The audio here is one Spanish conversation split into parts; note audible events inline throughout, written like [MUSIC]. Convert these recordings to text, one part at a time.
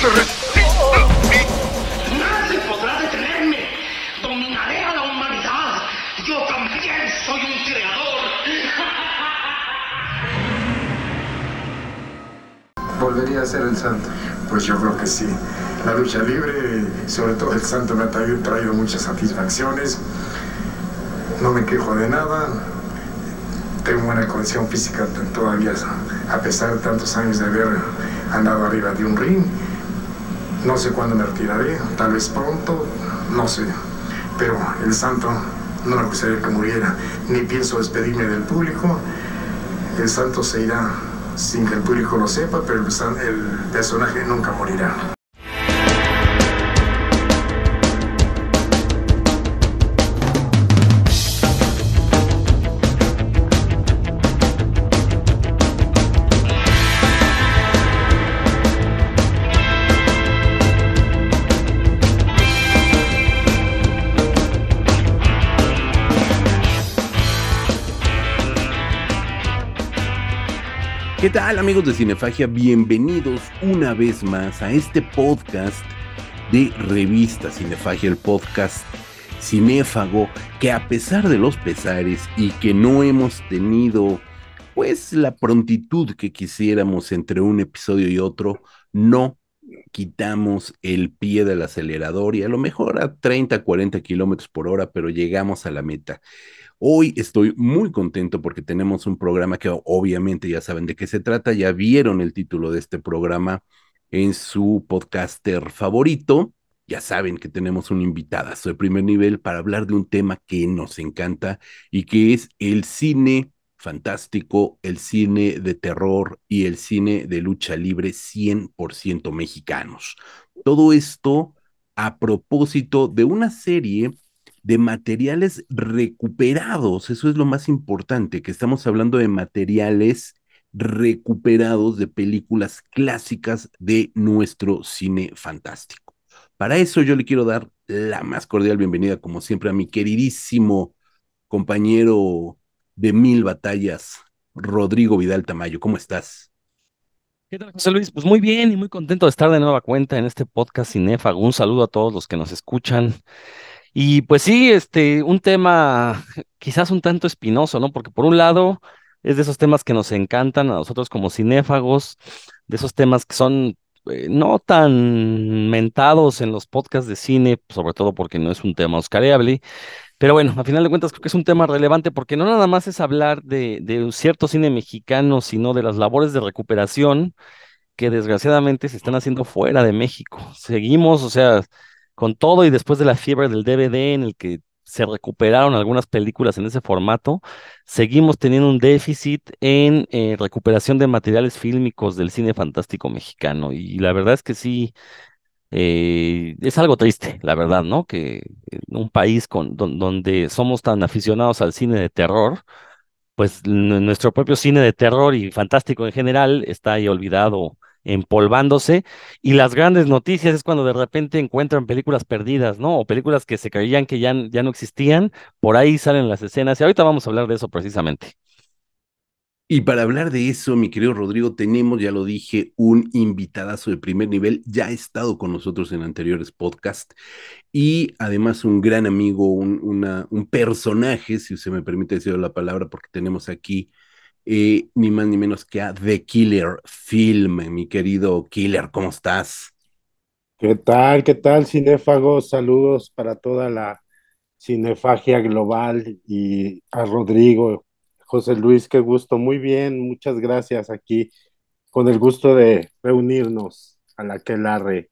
No se resista. Nadie podrá detenerme. Dominaré a la humanidad. Yo también soy un creador. volvería a ser el santo? Pues yo creo que sí. La lucha libre, sobre todo el santo, me ha traído, traído muchas satisfacciones. No me quejo de nada. Tengo buena condición física todavía, a pesar de tantos años de haber andado arriba de un ring. No sé cuándo me retiraré, tal vez pronto, no sé. Pero el santo no me gustaría que muriera, ni pienso despedirme del público. El santo se irá sin que el público lo sepa, pero el, el personaje nunca morirá. ¿Qué tal amigos de Cinefagia? Bienvenidos una vez más a este podcast de revista Cinefagia, el podcast cinéfago que a pesar de los pesares y que no hemos tenido pues la prontitud que quisiéramos entre un episodio y otro, no quitamos el pie del acelerador y a lo mejor a 30, 40 kilómetros por hora, pero llegamos a la meta. Hoy estoy muy contento porque tenemos un programa que obviamente ya saben de qué se trata, ya vieron el título de este programa en su podcaster favorito. Ya saben que tenemos un invitadazo de primer nivel para hablar de un tema que nos encanta y que es el cine fantástico, el cine de terror y el cine de lucha libre 100% mexicanos. Todo esto a propósito de una serie de materiales recuperados. Eso es lo más importante, que estamos hablando de materiales recuperados de películas clásicas de nuestro cine fantástico. Para eso yo le quiero dar la más cordial bienvenida, como siempre, a mi queridísimo compañero de mil batallas, Rodrigo Vidal Tamayo. ¿Cómo estás? ¿Qué tal, José Luis? Pues muy bien y muy contento de estar de nueva cuenta en este podcast Cinéfago. Un saludo a todos los que nos escuchan. Y pues sí, este, un tema quizás un tanto espinoso, ¿no? Porque por un lado es de esos temas que nos encantan a nosotros como cinéfagos, de esos temas que son eh, no tan mentados en los podcasts de cine, sobre todo porque no es un tema oscareable. Pero bueno, a final de cuentas creo que es un tema relevante porque no nada más es hablar de, de un cierto cine mexicano, sino de las labores de recuperación que desgraciadamente se están haciendo fuera de México. Seguimos, o sea, con todo y después de la fiebre del DVD en el que se recuperaron algunas películas en ese formato, seguimos teniendo un déficit en eh, recuperación de materiales fílmicos del cine fantástico mexicano. Y la verdad es que sí, eh, es algo triste, la verdad, ¿no? Que un país con, don- donde somos tan aficionados al cine de terror, pues nuestro propio cine de terror y fantástico en general está ahí olvidado, empolvándose. Y las grandes noticias es cuando de repente encuentran películas perdidas, ¿no? O películas que se creían que ya, ya no existían, por ahí salen las escenas. Y ahorita vamos a hablar de eso precisamente. Y para hablar de eso, mi querido Rodrigo, tenemos, ya lo dije, un invitadazo de primer nivel, ya ha estado con nosotros en anteriores podcasts y además un gran amigo, un, un personaje, si usted me permite decir la palabra, porque tenemos aquí eh, ni más ni menos que a The Killer Film, mi querido Killer, ¿cómo estás? ¿Qué tal? ¿Qué tal, cinéfagos? Saludos para toda la cinefagia global y a Rodrigo, José Luis, qué gusto. Muy bien, muchas gracias aquí, con el gusto de reunirnos a la Quelarre.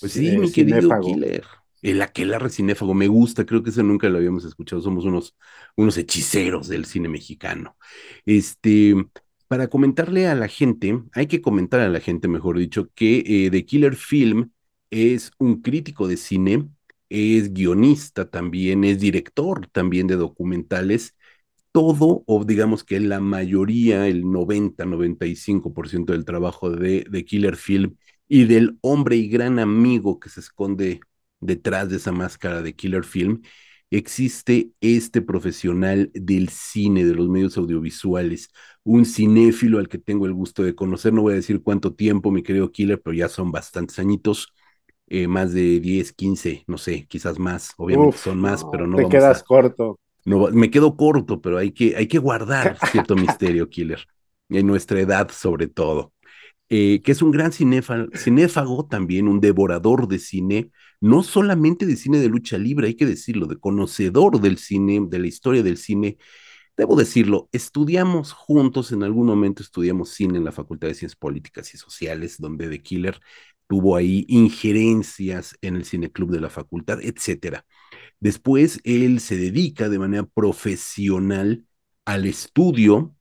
Pues sí, eh, mi querido cinéfago. Killer. El aquelarre cinéfago, me gusta, creo que eso nunca lo habíamos escuchado, somos unos, unos hechiceros del cine mexicano. Este, para comentarle a la gente, hay que comentar a la gente, mejor dicho, que eh, The Killer Film es un crítico de cine, es guionista también, es director también de documentales todo, o digamos que la mayoría, el 90-95% del trabajo de, de Killer Film y del hombre y gran amigo que se esconde detrás de esa máscara de Killer Film, existe este profesional del cine, de los medios audiovisuales, un cinéfilo al que tengo el gusto de conocer, no voy a decir cuánto tiempo, mi querido Killer, pero ya son bastantes añitos, eh, más de 10, 15, no sé, quizás más, obviamente Uf, son más, pero no te vamos quedas a... corto. No, me quedo corto, pero hay que, hay que guardar [LAUGHS] cierto misterio, Killer, en nuestra edad sobre todo. Eh, que es un gran cinéfago, también un devorador de cine, no solamente de cine de lucha libre, hay que decirlo, de conocedor del cine, de la historia del cine. Debo decirlo, estudiamos juntos, en algún momento estudiamos cine en la Facultad de Ciencias Políticas y Sociales, donde The Killer tuvo ahí injerencias en el Cine Club de la facultad, etcétera. Después él se dedica de manera profesional al estudio,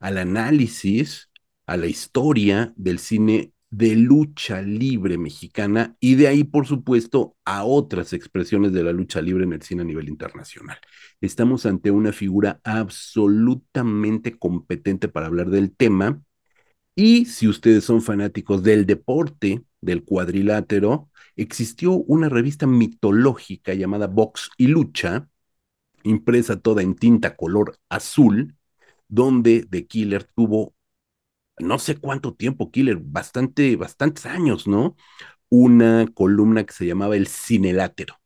al análisis, a la historia del cine de lucha libre mexicana y de ahí, por supuesto, a otras expresiones de la lucha libre en el cine a nivel internacional. Estamos ante una figura absolutamente competente para hablar del tema y si ustedes son fanáticos del deporte, del cuadrilátero, existió una revista mitológica llamada Box y Lucha, impresa toda en tinta color azul, donde The Killer tuvo no sé cuánto tiempo, Killer, bastante, bastantes años, ¿no? Una columna que se llamaba El Cinelátero.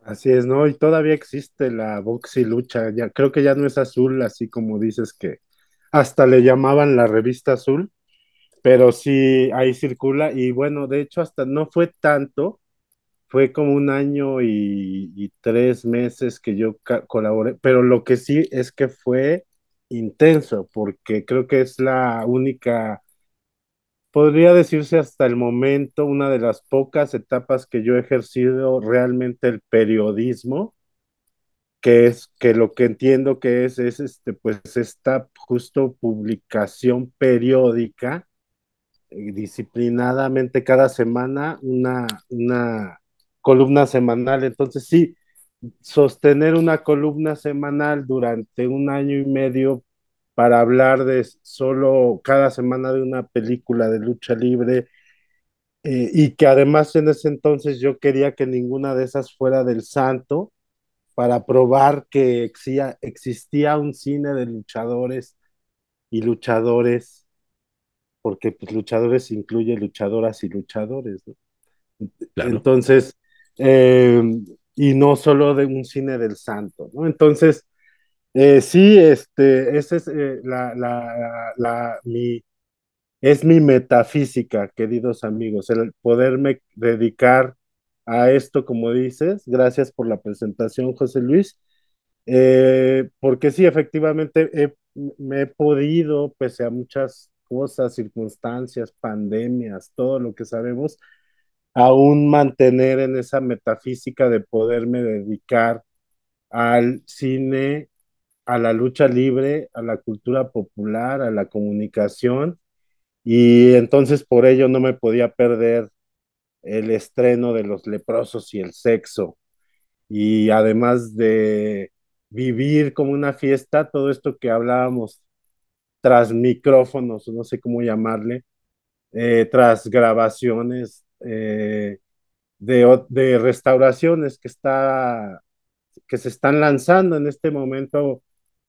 Así es, ¿no? Y todavía existe la box y lucha, ya creo que ya no es azul, así como dices que hasta le llamaban la revista azul, pero sí ahí circula y bueno, de hecho hasta no fue tanto, fue como un año y, y tres meses que yo colaboré, pero lo que sí es que fue intenso, porque creo que es la única, podría decirse hasta el momento, una de las pocas etapas que yo he ejercido realmente el periodismo, que es que lo que entiendo que es, es este, pues esta justo publicación periódica, eh, disciplinadamente cada semana, una, una columna semanal. Entonces, sí, sostener una columna semanal durante un año y medio para hablar de solo cada semana de una película de lucha libre eh, y que además en ese entonces yo quería que ninguna de esas fuera del santo para probar que existía, existía un cine de luchadores y luchadores, porque pues, luchadores incluye luchadoras y luchadores. ¿no? Claro. Entonces, eh, y no solo de un cine del santo, ¿no? Entonces, eh, sí, este, esa es eh, la, la, la, mi, es mi metafísica, queridos amigos, el poderme dedicar a esto, como dices. Gracias por la presentación, José Luis. Eh, porque sí, efectivamente, he, me he podido, pese a muchas cosas, circunstancias, pandemias, todo lo que sabemos, aún mantener en esa metafísica de poderme dedicar al cine, a la lucha libre, a la cultura popular, a la comunicación, y entonces por ello no me podía perder el estreno de Los Leprosos y el Sexo, y además de vivir como una fiesta, todo esto que hablábamos tras micrófonos, no sé cómo llamarle, eh, tras grabaciones, eh, de, de, restauraciones que, está, que se están lanzando en este momento,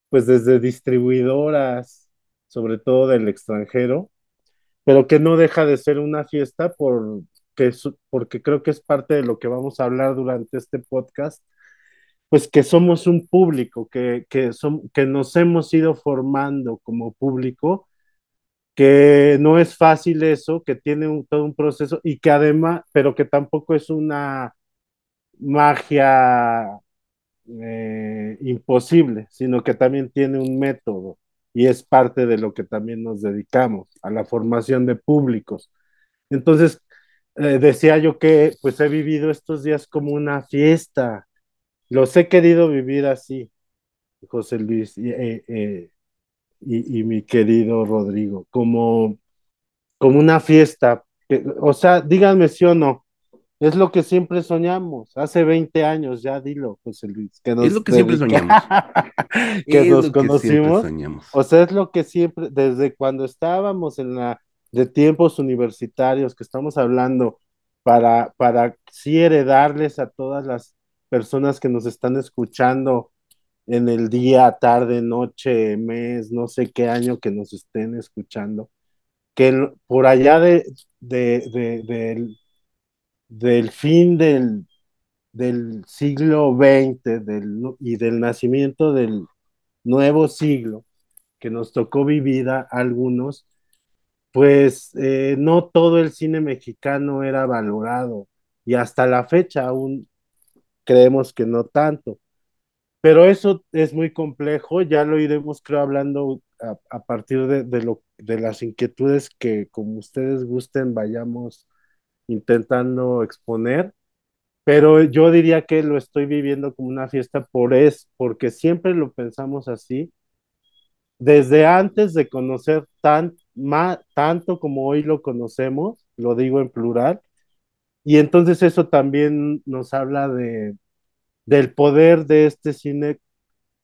pues desde distribuidoras, sobre todo del extranjero, pero que no deja de ser una fiesta por, que, porque creo que es parte de lo que vamos a hablar durante este podcast, pues que somos un público, que, que, son, que nos hemos ido formando como público que no es fácil eso, que tiene todo un proceso y que además, pero que tampoco es una magia eh, imposible, sino que también tiene un método y es parte de lo que también nos dedicamos, a la formación de públicos. Entonces, eh, decía yo que pues he vivido estos días como una fiesta, los he querido vivir así, José Luis, eh, y, y mi querido Rodrigo, como, como una fiesta. o sea, díganme sí o no, es lo que siempre soñamos. Hace 20 años, ya dilo, José Luis, que nos Es lo que siempre soñamos. [LAUGHS] que Es nos que conocimos. O sea, es lo que siempre, desde cuando estábamos en la de tiempos universitarios, que estamos hablando para, para sí heredarles a todas las personas que nos están escuchando en el día, tarde, noche, mes, no sé qué año que nos estén escuchando, que por allá de, de- de- del, del fin del, del siglo XX del, y del nacimiento del nuevo siglo que nos tocó vivir a algunos, pues eh, no todo el cine mexicano era valorado y hasta la fecha aún creemos que no tanto. Pero eso es muy complejo, ya lo iremos, creo, hablando a, partir de, de, lo, de las inquietudes que, como ustedes gusten, vayamos intentando exponer. Pero yo diría que lo estoy viviendo como una fiesta por es, porque siempre lo pensamos así, desde antes de conocer tan, ma, tanto como hoy lo conocemos, lo digo en plural, y entonces eso también nos habla de, del poder de este cine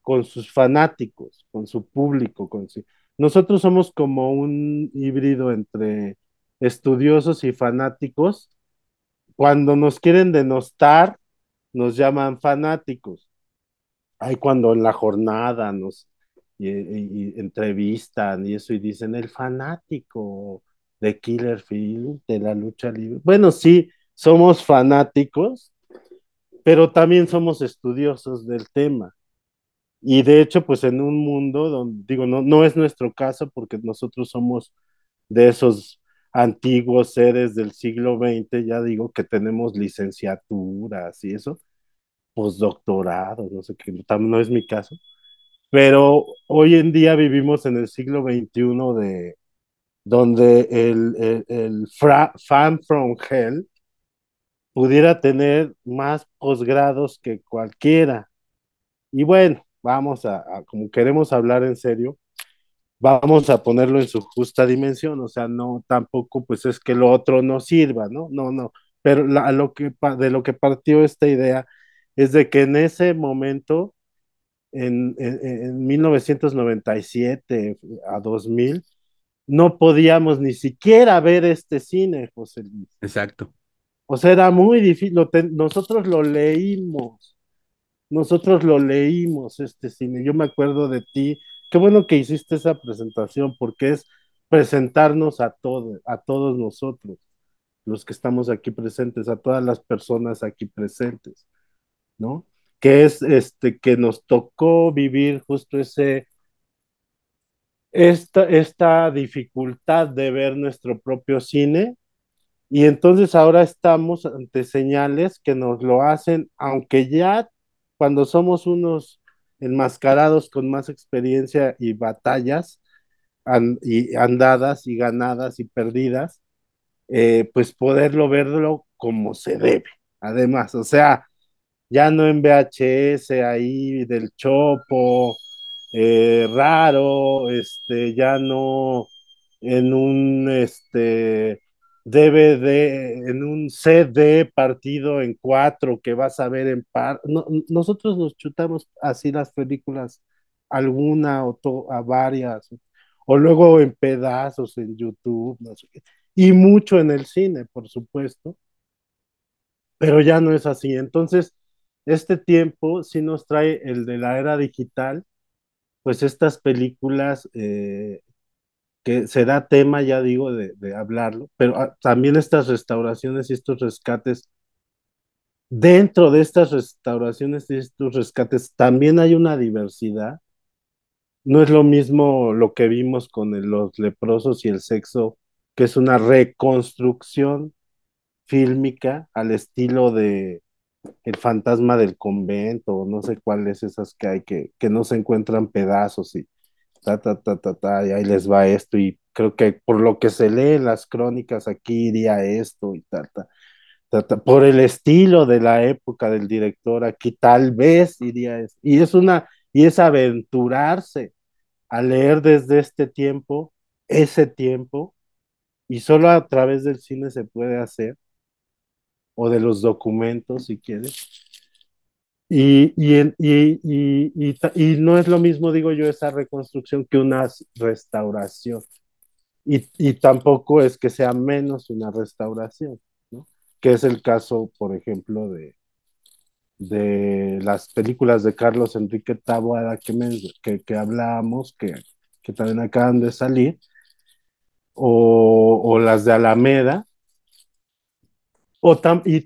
con sus fanáticos, con su público. Con su... Nosotros somos como un híbrido entre estudiosos y fanáticos. Cuando nos quieren denostar, nos llaman fanáticos. Hay cuando en la jornada nos entrevistan y eso y dicen el fanático de Killer Film, de la lucha libre. Bueno, sí, somos fanáticos, pero también somos estudiosos del tema. Y de hecho, pues en un mundo donde, digo, no, no es nuestro caso porque nosotros somos de esos antiguos seres del siglo XX, ya digo que tenemos licenciaturas y eso, postdoctorados, no sé qué, no es mi caso, pero hoy en día vivimos en el siglo XXI de, donde el, el, el fra, fan from hell pudiera tener más posgrados que cualquiera. Y bueno, vamos a, como queremos hablar en serio, vamos a ponerlo en su justa dimensión, o sea, no tampoco pues es que lo otro no sirva, ¿no? No, no, pero lo que, de lo que partió esta idea es de que en ese momento, en, en, en 1997 a 2000, no podíamos ni siquiera ver este cine, José Luis. Exacto. O sea, era muy difícil, nosotros lo leímos, nosotros lo leímos este cine. Yo me acuerdo de ti, qué bueno que hiciste esa presentación, porque es presentarnos a todos, a todos nosotros, los que estamos aquí presentes, a todas las personas aquí presentes, ¿no? Que es este que nos tocó vivir justo ese esta, esta dificultad de ver nuestro propio cine y entonces ahora estamos ante señales que nos lo hacen, aunque ya cuando somos unos enmascarados con más experiencia y batallas y andadas y ganadas y perdidas, eh, pues poderlo verlo como se debe. Además, o sea, ya no en VHS ahí del chopo, eh, raro, este, ya no en un este, DVD, en un CD partido en cuatro que vas a ver en par. No, nosotros nos chutamos así las películas, alguna o a varias, o luego en pedazos en YouTube, y mucho en el cine, por supuesto, pero ya no es así. Entonces, este tiempo sí nos trae el de la era digital, pues estas películas eh, será tema, ya digo, de, hablarlo, pero ah, también estas restauraciones y estos rescates, dentro de estas restauraciones y estos rescates también hay una diversidad. No es lo mismo lo que vimos con los leprosos y el sexo, que es una reconstrucción fílmica al estilo de El fantasma del convento, no sé cuáles esas que hay que, que no se encuentran pedazos y ta, ta, ta, ta, ta, y ahí les va esto, y creo que por lo que se lee en las crónicas aquí iría esto y ta, ta, ta, ta, por el estilo de la época del director aquí tal vez iría esto, y es una, y es aventurarse a leer desde este tiempo, ese tiempo, y solo a través del cine se puede hacer, o de los documentos, si quieres. Y, y, y, y, no es lo mismo, digo yo, esa reconstrucción que una restauración. Y, tampoco es que sea menos una restauración. Que es el caso, por ejemplo, de, de las películas de Carlos Enrique Taboada que, que, que hablábamos, que, que también acaban de salir, o, o las de Alameda, o tam- y,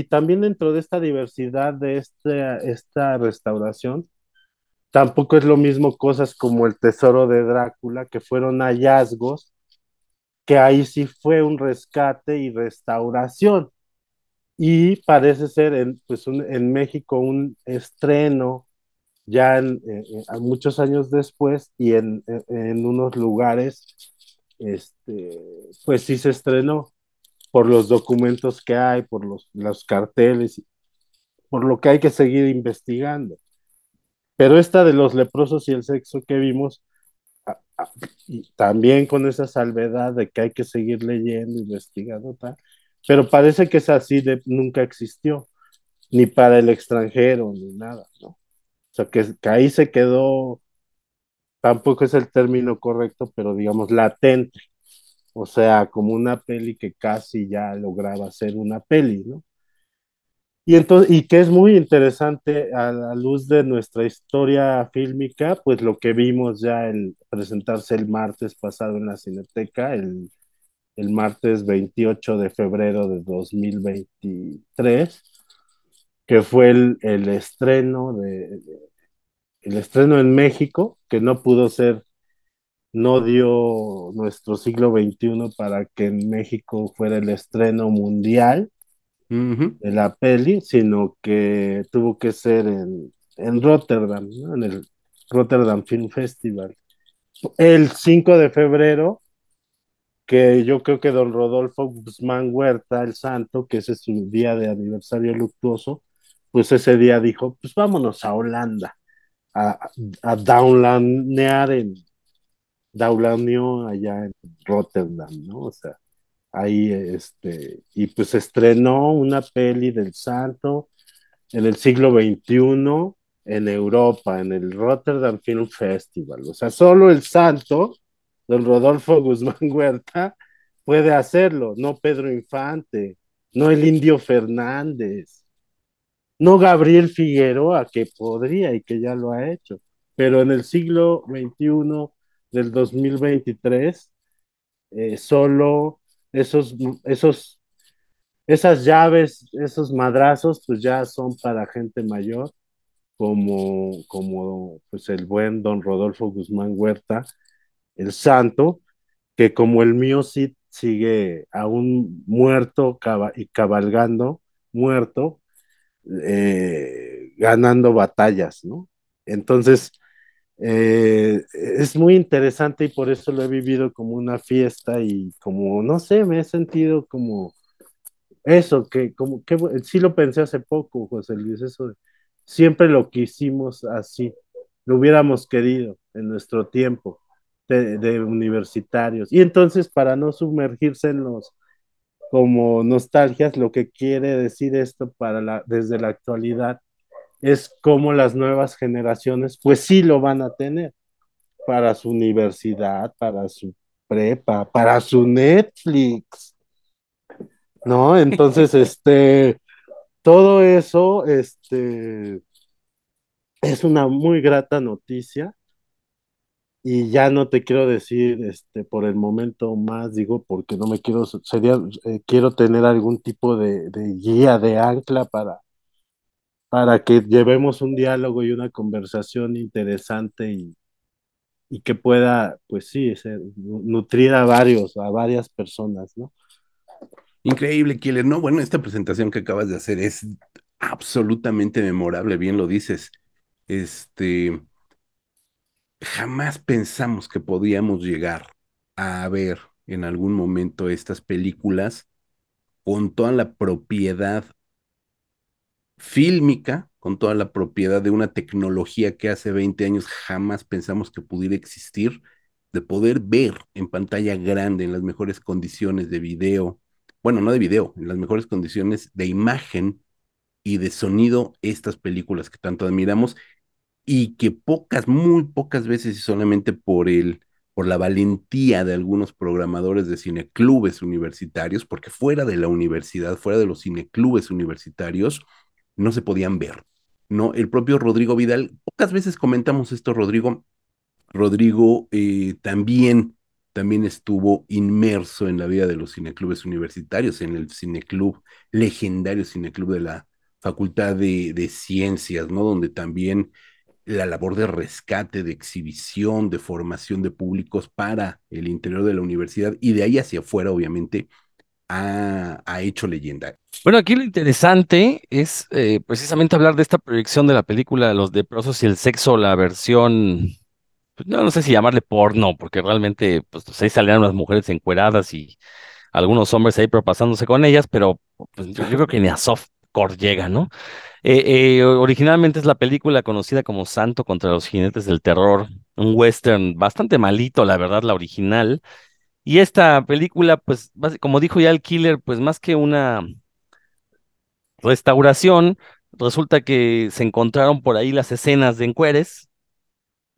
y también dentro de esta diversidad de este, esta restauración, tampoco es lo mismo cosas como el tesoro de Drácula, que fueron hallazgos, que ahí sí fue un rescate y restauración. Y parece ser en, pues un- en México un estreno ya en, eh, eh, muchos años después y en, en unos lugares, este, pues sí se estrenó por los documentos que hay, por los, los carteles, por lo que hay que seguir investigando. Pero esta de los leprosos y el sexo que vimos, también con esa salvedad de que hay que seguir leyendo, investigando, tal, pero parece que es así nunca existió, ni para el extranjero, ni nada, ¿no? O sea, que ahí se quedó, tampoco es el término correcto, pero digamos latente, o sea, como una peli que casi ya lograba ser una peli, ¿no? Y, entonces, y que es muy interesante a la luz de nuestra historia fílmica, pues lo que vimos ya el presentarse el martes pasado en la Cineteca, el, el martes 28 de febrero de 2023, que fue el, el estreno de, el estreno en México, que no pudo ser, no dio nuestro siglo XXI para que en México fuera el estreno mundial de la peli, sino que tuvo que ser en, en Rotterdam, ¿no? en el Rotterdam Film Festival. El 5 de febrero, que yo creo que don Rodolfo Guzmán Huerta, el santo, que ese es su día de aniversario luctuoso, pues ese día dijo, pues vámonos a Holanda, a, a downlanear en, downlaneó allá en Rotterdam, ¿no? O sea, ahí, este, y pues estrenó una peli del santo en el siglo XXI en Europa, en el Rotterdam Film Festival. O sea, solo el santo, don Rodolfo Guzmán [LAUGHS] Huerta, puede hacerlo, no Pedro Infante, no el Indio Fernández, no Gabriel Figueroa, que podría y que ya lo ha hecho. Pero en el siglo XXI del 2023, eh, solo esos, esos, esas llaves, esos madrazos, pues ya son para gente mayor, como, como pues el buen don Rodolfo Guzmán Huerta, el santo, que como el mío sí sigue aún muerto y cabalgando, muerto, eh, ganando batallas, ¿no? Entonces, eh, es muy interesante y por eso lo he vivido como una fiesta y como, no sé, me he sentido como eso, que como que sí lo pensé hace poco, José Luis, eso siempre lo quisimos así, lo hubiéramos querido en nuestro tiempo de, de universitarios. Y entonces, para no sumergirse en los como nostalgias, lo que quiere decir esto para la, desde la actualidad es cómo las nuevas generaciones, pues sí lo van a tener para su universidad, para su prepa, para su Netflix, ¿no? Entonces, [LAUGHS] este, todo eso, este, es una muy grata noticia y ya no te quiero decir, este, por el momento más, digo, porque no me quiero, sería, eh, quiero tener algún tipo de, de guía, de ancla para para que llevemos un diálogo y una conversación interesante y, y que pueda, pues sí, nutrir a varios, a varias personas, ¿no? Increíble, Killer. No, bueno, esta presentación que acabas de hacer es absolutamente memorable, bien lo dices. Este, jamás pensamos que podíamos llegar a ver en algún momento estas películas con toda la propiedad fílmica, con toda la propiedad de una tecnología que hace 20 años jamás pensamos que pudiera existir, de poder ver en pantalla grande, en las mejores condiciones de video, bueno, no de video, en las mejores condiciones de imagen y de sonido, estas películas que tanto admiramos y que pocas, muy pocas veces y solamente por el por la valentía de algunos programadores de cineclubes universitarios, porque fuera de la universidad, fuera de los cineclubes universitarios, no se podían ver. ¿no? El propio Rodrigo Vidal, pocas veces comentamos esto, Rodrigo. Rodrigo eh, también, también estuvo inmerso en la vida de los cineclubes universitarios, en el cineclub, legendario cineclub de la Facultad de, de Ciencias, ¿no? Donde también la labor de rescate, de exhibición, de formación de públicos para el interior de la universidad y de ahí hacia afuera, obviamente, ha, hecho leyenda. Bueno, aquí lo interesante es eh, precisamente hablar de esta proyección de la película Los Deprosos y el Sexo, la versión, pues, no, sé si llamarle porno, porque realmente pues, ahí salían unas mujeres encueradas y algunos hombres ahí propasándose con ellas, pero pues, yo, yo creo que ni a softcore llega, ¿no? Eh, eh, originalmente es la película conocida como Santo contra los jinetes del terror, un western bastante malito, la verdad, la original. Y esta película, pues, como dijo ya el killer, pues más que una restauración, resulta que se encontraron por ahí las escenas de encueres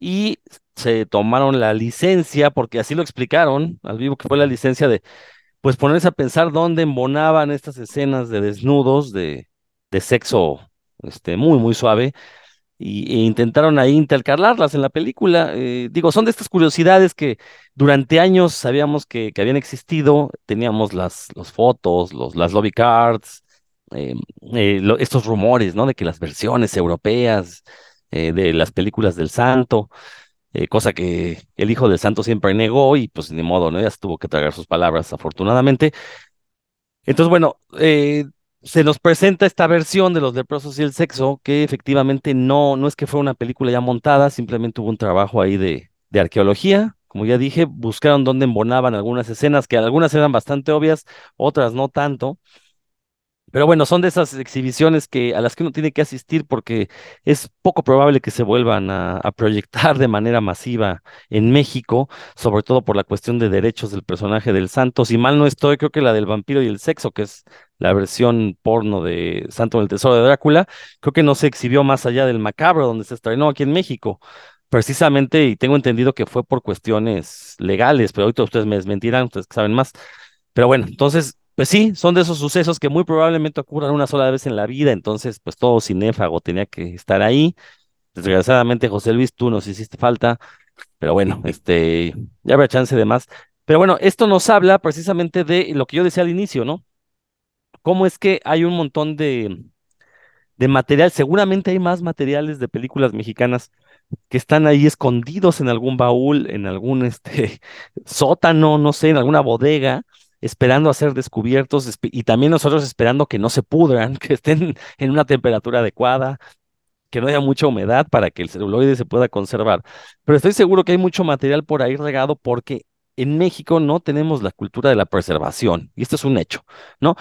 y se tomaron la licencia, porque así lo explicaron al vivo, que fue la licencia de, pues, ponerse a pensar dónde embonaban estas escenas de desnudos, de, de sexo este, muy, muy suave, y, e intentaron ahí intercalarlas en la película. Eh, digo, son de estas curiosidades que durante años sabíamos que, que habían existido, teníamos las, las fotos, los, las lobby cards, eh, eh, estos rumores, ¿no? De que las versiones europeas de las películas del santo, cosa que el hijo del santo siempre negó y pues ni modo, ¿no? Ya tuvo que tragar sus palabras, afortunadamente. Entonces, bueno, eh, se nos presenta esta versión de los leprosos y el sexo, que efectivamente no, no es que fue una película ya montada, simplemente hubo un trabajo ahí de, de arqueología. Como ya dije, buscaron dónde embonaban algunas escenas, que algunas eran bastante obvias, otras no tanto. Pero bueno, son de esas exhibiciones que, a las que uno tiene que asistir porque es poco probable que se vuelvan a, proyectar de manera masiva en México, sobre todo por la cuestión de derechos del personaje del santo. Si mal no estoy, creo que la del vampiro y el sexo, que es la versión porno de Santo del Tesoro de Drácula, creo que no se exhibió más allá del macabro, donde se estrenó aquí en México. Precisamente, y tengo entendido que fue por cuestiones legales, pero ahorita ustedes me desmentirán, ustedes saben más. Pero bueno, entonces pues sí, son de esos sucesos que muy probablemente ocurran una sola vez en la vida, entonces pues todo cinéfago tenía que estar ahí. Desgraciadamente, José Luis, tú nos hiciste falta, pero bueno, este, ya habrá chance de más. Pero bueno, esto nos habla precisamente de lo que yo decía al inicio, ¿no? Cómo es que hay un montón de, de material, seguramente hay más materiales de películas mexicanas que están ahí escondidos en algún baúl, en algún este, [LAUGHS] sótano, no sé, en alguna bodega, esperando a ser descubiertos y también nosotros esperando que no se pudran, [LAUGHS] que estén en una temperatura adecuada, que no haya mucha humedad para que el celuloide se pueda conservar. Pero estoy seguro que hay mucho material por ahí regado porque en México no tenemos la cultura de la preservación, y esto es un hecho, ¿no?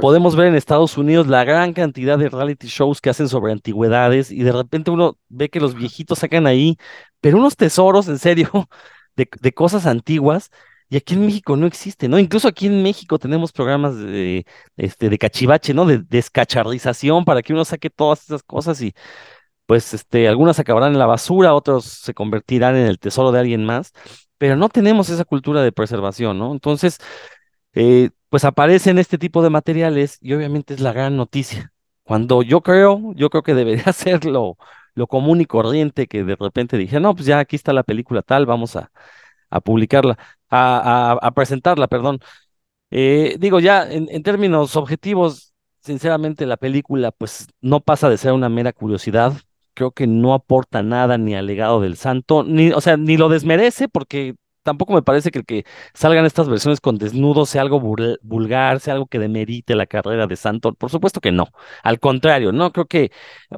Podemos ver en Estados Unidos la gran cantidad de reality shows que hacen sobre antigüedades y de repente uno ve que los viejitos sacan ahí, pero unos tesoros, en serio, [LAUGHS] de, de cosas antiguas y aquí en México no existe, ¿no? Incluso aquí en México tenemos programas de, este, de cachivache, ¿no? De descacharrización para que uno saque todas esas cosas y pues este, algunas acabarán en la basura, otros se convertirán en el tesoro de alguien más, pero no tenemos esa cultura de preservación, ¿no? Entonces, eh, pues aparecen este tipo de materiales y obviamente es la gran noticia. Cuando yo creo, yo creo que debería [LAUGHS] ser lo, lo común y corriente que de repente dije, no, pues ya aquí está la película tal, vamos a, a publicarla a, presentarla, perdón. Eh, digo, ya en, términos objetivos, sinceramente la película pues no pasa de ser una mera curiosidad. Creo que no aporta nada ni al legado del santo, ni, o sea, ni lo desmerece porque tampoco me parece que, el que salgan estas versiones con desnudos sea algo vulgar, sea algo que demerite la carrera de Santo. Por supuesto que no. Al contrario, no creo que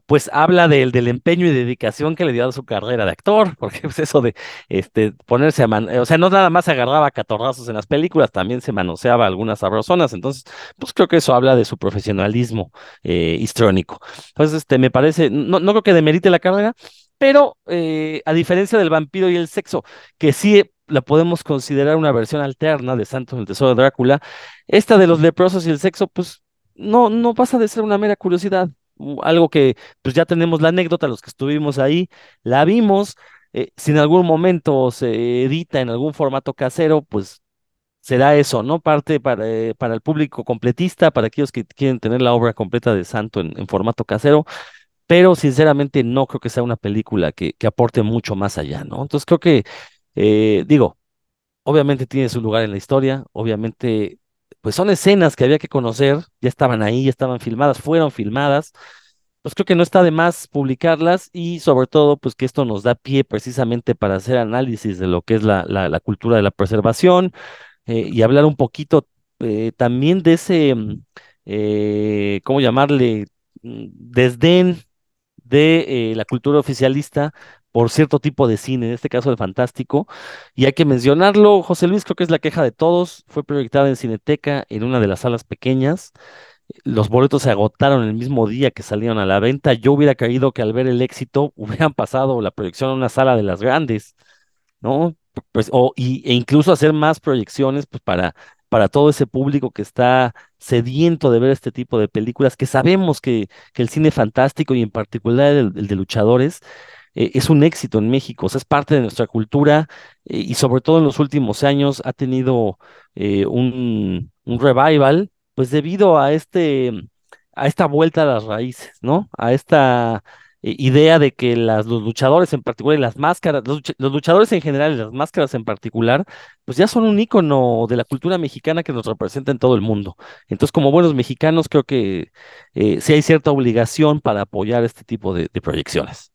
pues habla del, del empeño y dedicación que le dio a su carrera de actor, [LAUGHS] porque pues eso de este ponerse a man, o sea, no nada más se agarraba catorrazos en las películas, también se manoseaba algunas sabrosonas. Entonces, pues creo que eso habla de su profesionalismo eh, histrónico. Entonces, este me parece, no, no creo que demerite la carrera. Pero eh, a diferencia del vampiro y el sexo, que sí la podemos considerar una versión alterna de Santos el Tesoro de Drácula. Esta de los leprosos y el sexo, pues no, no pasa de ser una mera curiosidad, algo que pues ya tenemos la anécdota, los que estuvimos ahí, la vimos, eh, si en algún momento se edita en algún formato casero, pues será eso, ¿no? Parte para, eh, para el público completista, para aquellos que quieren tener la obra completa de Santo en formato casero, pero sinceramente no creo que sea una película que, aporte mucho más allá, ¿no? Entonces creo que, eh, digo, obviamente tiene su lugar en la historia, obviamente, pues son escenas que había que conocer, ya estaban ahí, ya estaban filmadas, fueron filmadas, pues creo que no está de más publicarlas y sobre todo, pues que esto nos da pie precisamente para hacer análisis de lo que es la, la, cultura de la preservación eh, y hablar un poquito eh, también de ese, mm, ¿cómo llamarle? Mm, Desdén de eh, la cultura oficialista por cierto tipo de cine, en este caso el fantástico. Y hay que mencionarlo, José Luis, creo que es la queja de todos. Fue proyectada en Cineteca en una de las salas pequeñas. Los boletos se agotaron el mismo día que salieron a la venta. Yo hubiera creído que al ver el éxito [LAUGHS] hubieran pasado la proyección a una sala de las grandes. ¿no? Pues, o, y, e incluso hacer más proyecciones pues, para, para todo ese público que está sediento de ver este tipo de películas, que sabemos que, que el cine fantástico y en particular el, de luchadores eh, es un éxito en México, es parte de nuestra cultura eh, y sobre todo en los últimos años ha tenido eh, un, un revival, pues debido a este, a esta vuelta a las raíces, ¿no? A esta idea de que los luchadores en particular y las máscaras, los, lucha- los luchadores en general y las máscaras en particular, pues ya son un ícono de la cultura mexicana que nos representa en todo el mundo. Entonces, como buenos mexicanos, creo que eh, sí hay cierta obligación para apoyar este tipo de, proyecciones.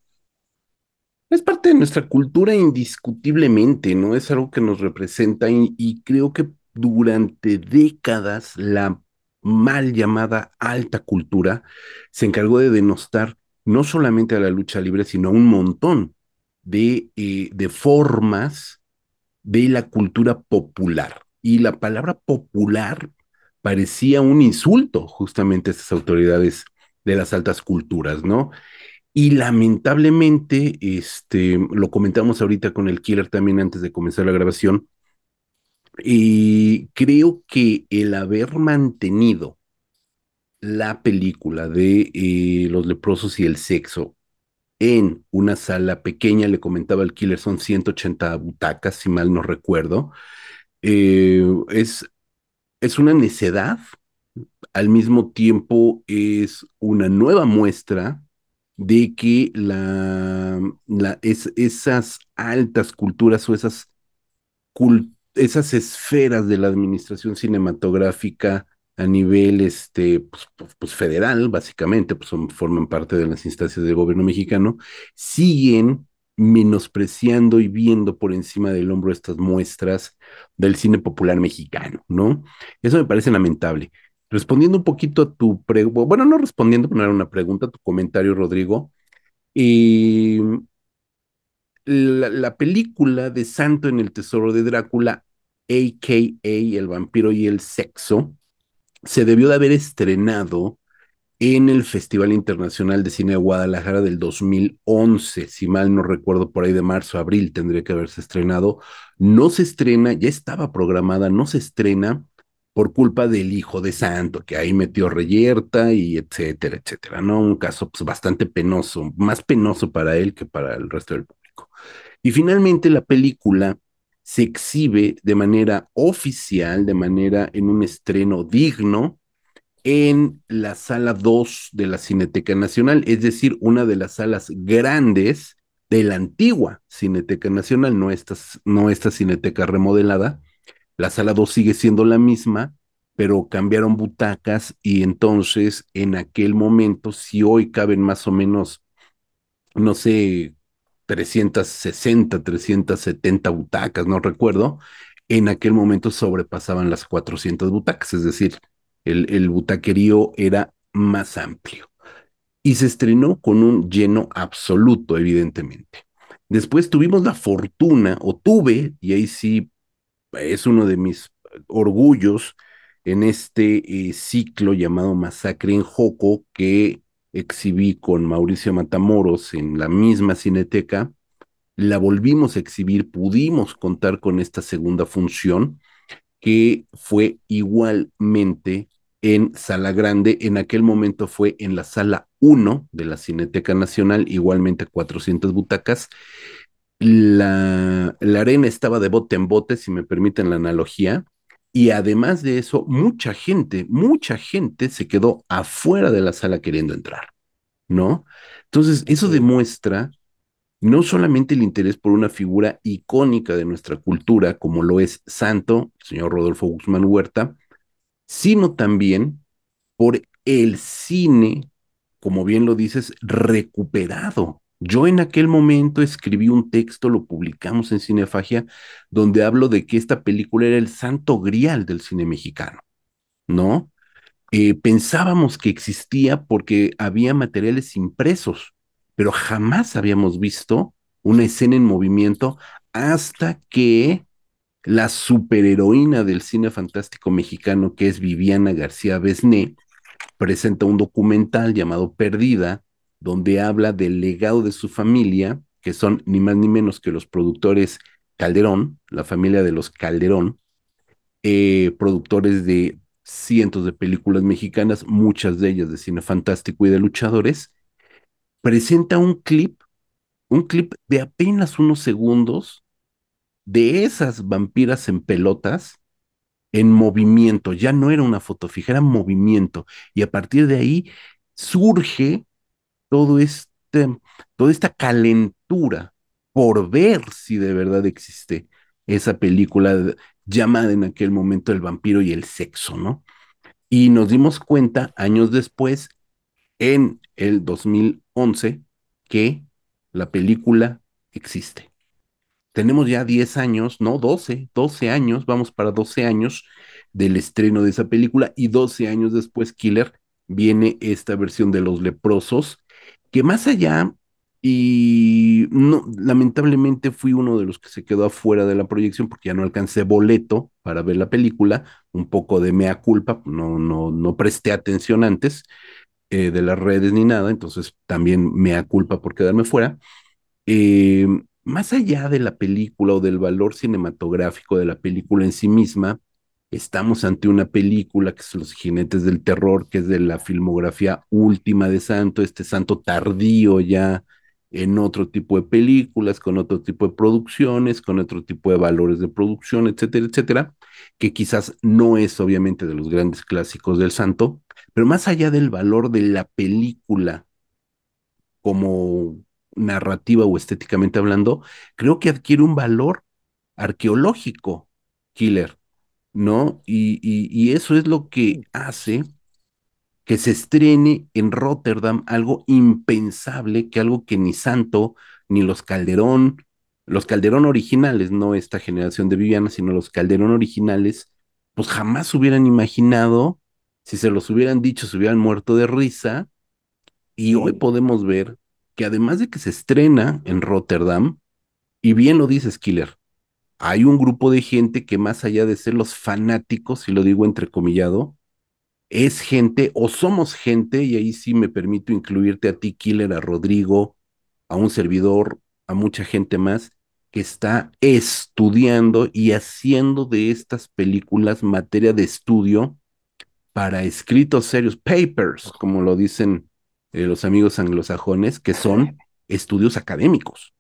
Es parte de nuestra cultura indiscutiblemente, ¿no? Es algo que nos representa y creo que durante décadas la mal llamada alta cultura se encargó de denostar no solamente a la lucha libre, sino a un montón de, eh, de formas de la cultura popular. Y la palabra popular parecía un insulto justamente a estas autoridades de las altas culturas, ¿no? Y lamentablemente, este, lo comentamos ahorita con el killer también antes de comenzar la grabación, y creo que el haber mantenido la película de eh, los leprosos y el sexo en una sala pequeña, le comentaba el killer, son 180 butacas, si mal no recuerdo, eh, es, es una necedad, al mismo tiempo es una nueva muestra de que la, la, es, esas altas culturas o esas, cul- esas esferas de la administración cinematográfica a nivel este, pues, pues, pues, federal, básicamente, pues son, forman parte de las instancias del gobierno mexicano, siguen menospreciando y viendo por encima del hombro estas muestras del cine popular mexicano, ¿no? Eso me parece lamentable. Respondiendo un poquito a tu pregunta, bueno, no respondiendo, pero era una pregunta, tu comentario, Rodrigo, la, la película de Santo en el Tesoro de Drácula, a.k.a. El vampiro y el sexo, se debió de haber estrenado en el Festival Internacional de Cine de Guadalajara del 2011, si mal no recuerdo, por ahí de marzo, abril tendría que haberse estrenado. No se estrena, ya estaba programada, no se estrena por culpa del hijo de Santo, que ahí metió reyerta y etcétera, etcétera, ¿no? Un caso pues, bastante penoso, más penoso para él que para el resto del público. Y finalmente la película se exhibe de manera oficial, de manera en un estreno digno, en la sala 2 de la Cineteca Nacional, es decir, una de las salas grandes de la antigua Cineteca Nacional, no esta, no esta Cineteca remodelada. La sala 2 sigue siendo la misma, pero cambiaron butacas y entonces en aquel momento, si hoy caben más o menos, no sé, 360, 370 butacas, no recuerdo, en aquel momento sobrepasaban las 400 butacas, es decir, el, el butaquerío era más amplio. Y se estrenó con un lleno absoluto, evidentemente. Después tuvimos la fortuna, o tuve, y ahí sí es uno de mis orgullos en este eh, ciclo llamado Masacre en Joco que exhibí con Mauricio Matamoros en la misma cineteca. La volvimos a exhibir, pudimos contar con esta segunda función que fue igualmente en Sala Grande. En aquel momento fue en la Sala 1 de la Cineteca Nacional, igualmente 400 butacas. La, la arena estaba de bote en bote, si me permiten la analogía, y además de eso, mucha gente, mucha gente se quedó afuera de la sala queriendo entrar, ¿no? Entonces, eso demuestra no solamente el interés por una figura icónica de nuestra cultura, como lo es Santo, el señor Rodolfo Guzmán Huerta, sino también por el cine, como bien lo dices, recuperado. Yo en aquel momento escribí un texto, lo publicamos en Cinefagia, donde hablo de que esta película era el santo grial del cine mexicano, ¿no? Eh, pensábamos que existía porque había materiales impresos, pero jamás habíamos visto una escena en movimiento hasta que la superheroína del cine fantástico mexicano, que es Viviana García Besné, presenta un documental llamado Perdida, donde habla del legado de su familia, que son ni más ni menos que los productores Calderón, la familia de los Calderón, eh, productores de cientos de películas mexicanas, muchas de ellas de cine fantástico y de luchadores, presenta un clip, un clip de apenas unos segundos de esas vampiras en pelotas en movimiento, ya no era una foto fija, era movimiento, y a partir de ahí surge todo este, toda esta calentura por ver si de verdad existe esa película llamada en aquel momento El vampiro y el sexo, ¿no? Y nos dimos cuenta años después, en el 2011, que la película existe. Tenemos ya 10 años, no, 12, 12 años, vamos para 12 años del estreno de esa película y 12 años después, Killer, viene esta versión de Los Leprosos que más allá, y no, lamentablemente fui uno de los que se quedó afuera de la proyección porque ya no alcancé boleto para ver la película, un poco de mea culpa, no, no, no presté atención antes eh, de las redes ni nada, entonces también mea culpa por quedarme fuera. Eh, más allá de la película o del valor cinematográfico de la película en sí misma, Estamos ante una película que es Los Jinetes del Terror, que es de la filmografía última de Santo, este Santo tardío ya en otro tipo de películas, con otro tipo de producciones, con otro tipo de valores de producción, etcétera, etcétera, que quizás no es obviamente de los grandes clásicos del Santo, pero más allá del valor de la película como narrativa o estéticamente hablando, creo que adquiere un valor arqueológico, Killer ¿no? Y, y, eso es lo que hace que se estrene en Rotterdam algo impensable, que algo que ni Santo, ni los Calderón, los Calderón originales, no esta generación de Viviana, sino los Calderón originales, pues jamás hubieran imaginado, si se los hubieran dicho, se hubieran muerto de risa. Y hoy podemos ver que además de que se estrena en Rotterdam, y bien lo dice Skiller, hay un grupo de gente que más allá de ser los fanáticos, si lo digo entrecomillado, es gente o somos gente, y ahí sí me permito incluirte a ti, Killer, a Rodrigo, a un servidor, a mucha gente más, que está estudiando y haciendo de estas películas materia de estudio para escritos serios, papers, como lo dicen eh, los amigos anglosajones, que son [LAUGHS] estudios académicos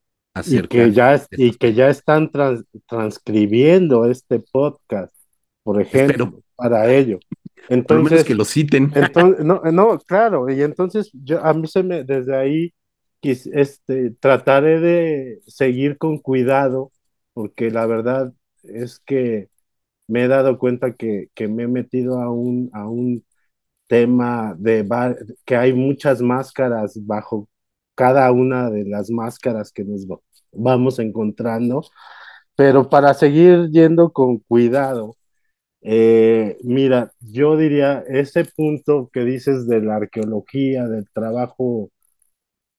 y que ya, y que ya están transcribiendo este podcast, por ejemplo, para ello. Entonces, que lo citen. Entonces, no, no, claro, y entonces yo a mí se me, desde ahí, este, trataré de seguir con cuidado, porque la verdad es que me he dado cuenta que, que me he metido a un, a un tema de que hay muchas máscaras bajo cada una de las máscaras que nos vamos encontrando, pero para seguir yendo con cuidado, eh, mira, yo diría, ese punto que dices de la arqueología, del trabajo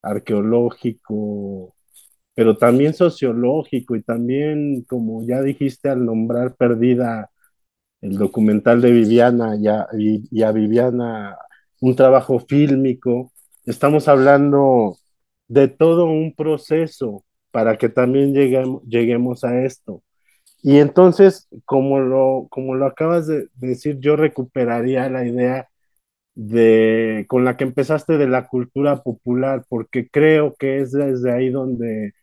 arqueológico, pero también sociológico y también, como ya dijiste al nombrar perdida el documental de Viviana y y a Viviana un trabajo fílmico, estamos hablando de todo un proceso para que también lleguemos, lleguemos a esto. Y entonces, como lo, como lo acabas de decir, yo recuperaría la idea de, con la que empezaste de la cultura popular, porque creo que es desde ahí donde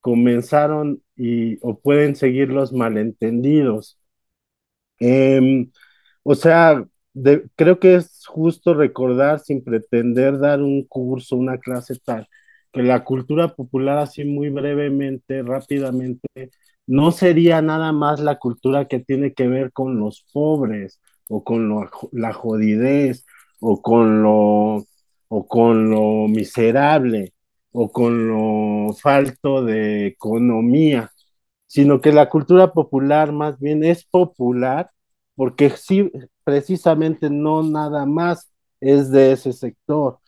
comenzaron y, o pueden seguir los malentendidos. Eh, o sea, creo que es justo recordar sin pretender dar un curso, una clase tal, que la cultura popular así muy brevemente, rápidamente, no sería nada más la cultura que tiene que ver con los pobres o con lo, la jodidez o con lo o con lo miserable o con lo falto de economía, sino que la cultura popular más bien es popular porque sí, precisamente no nada más es de ese sector,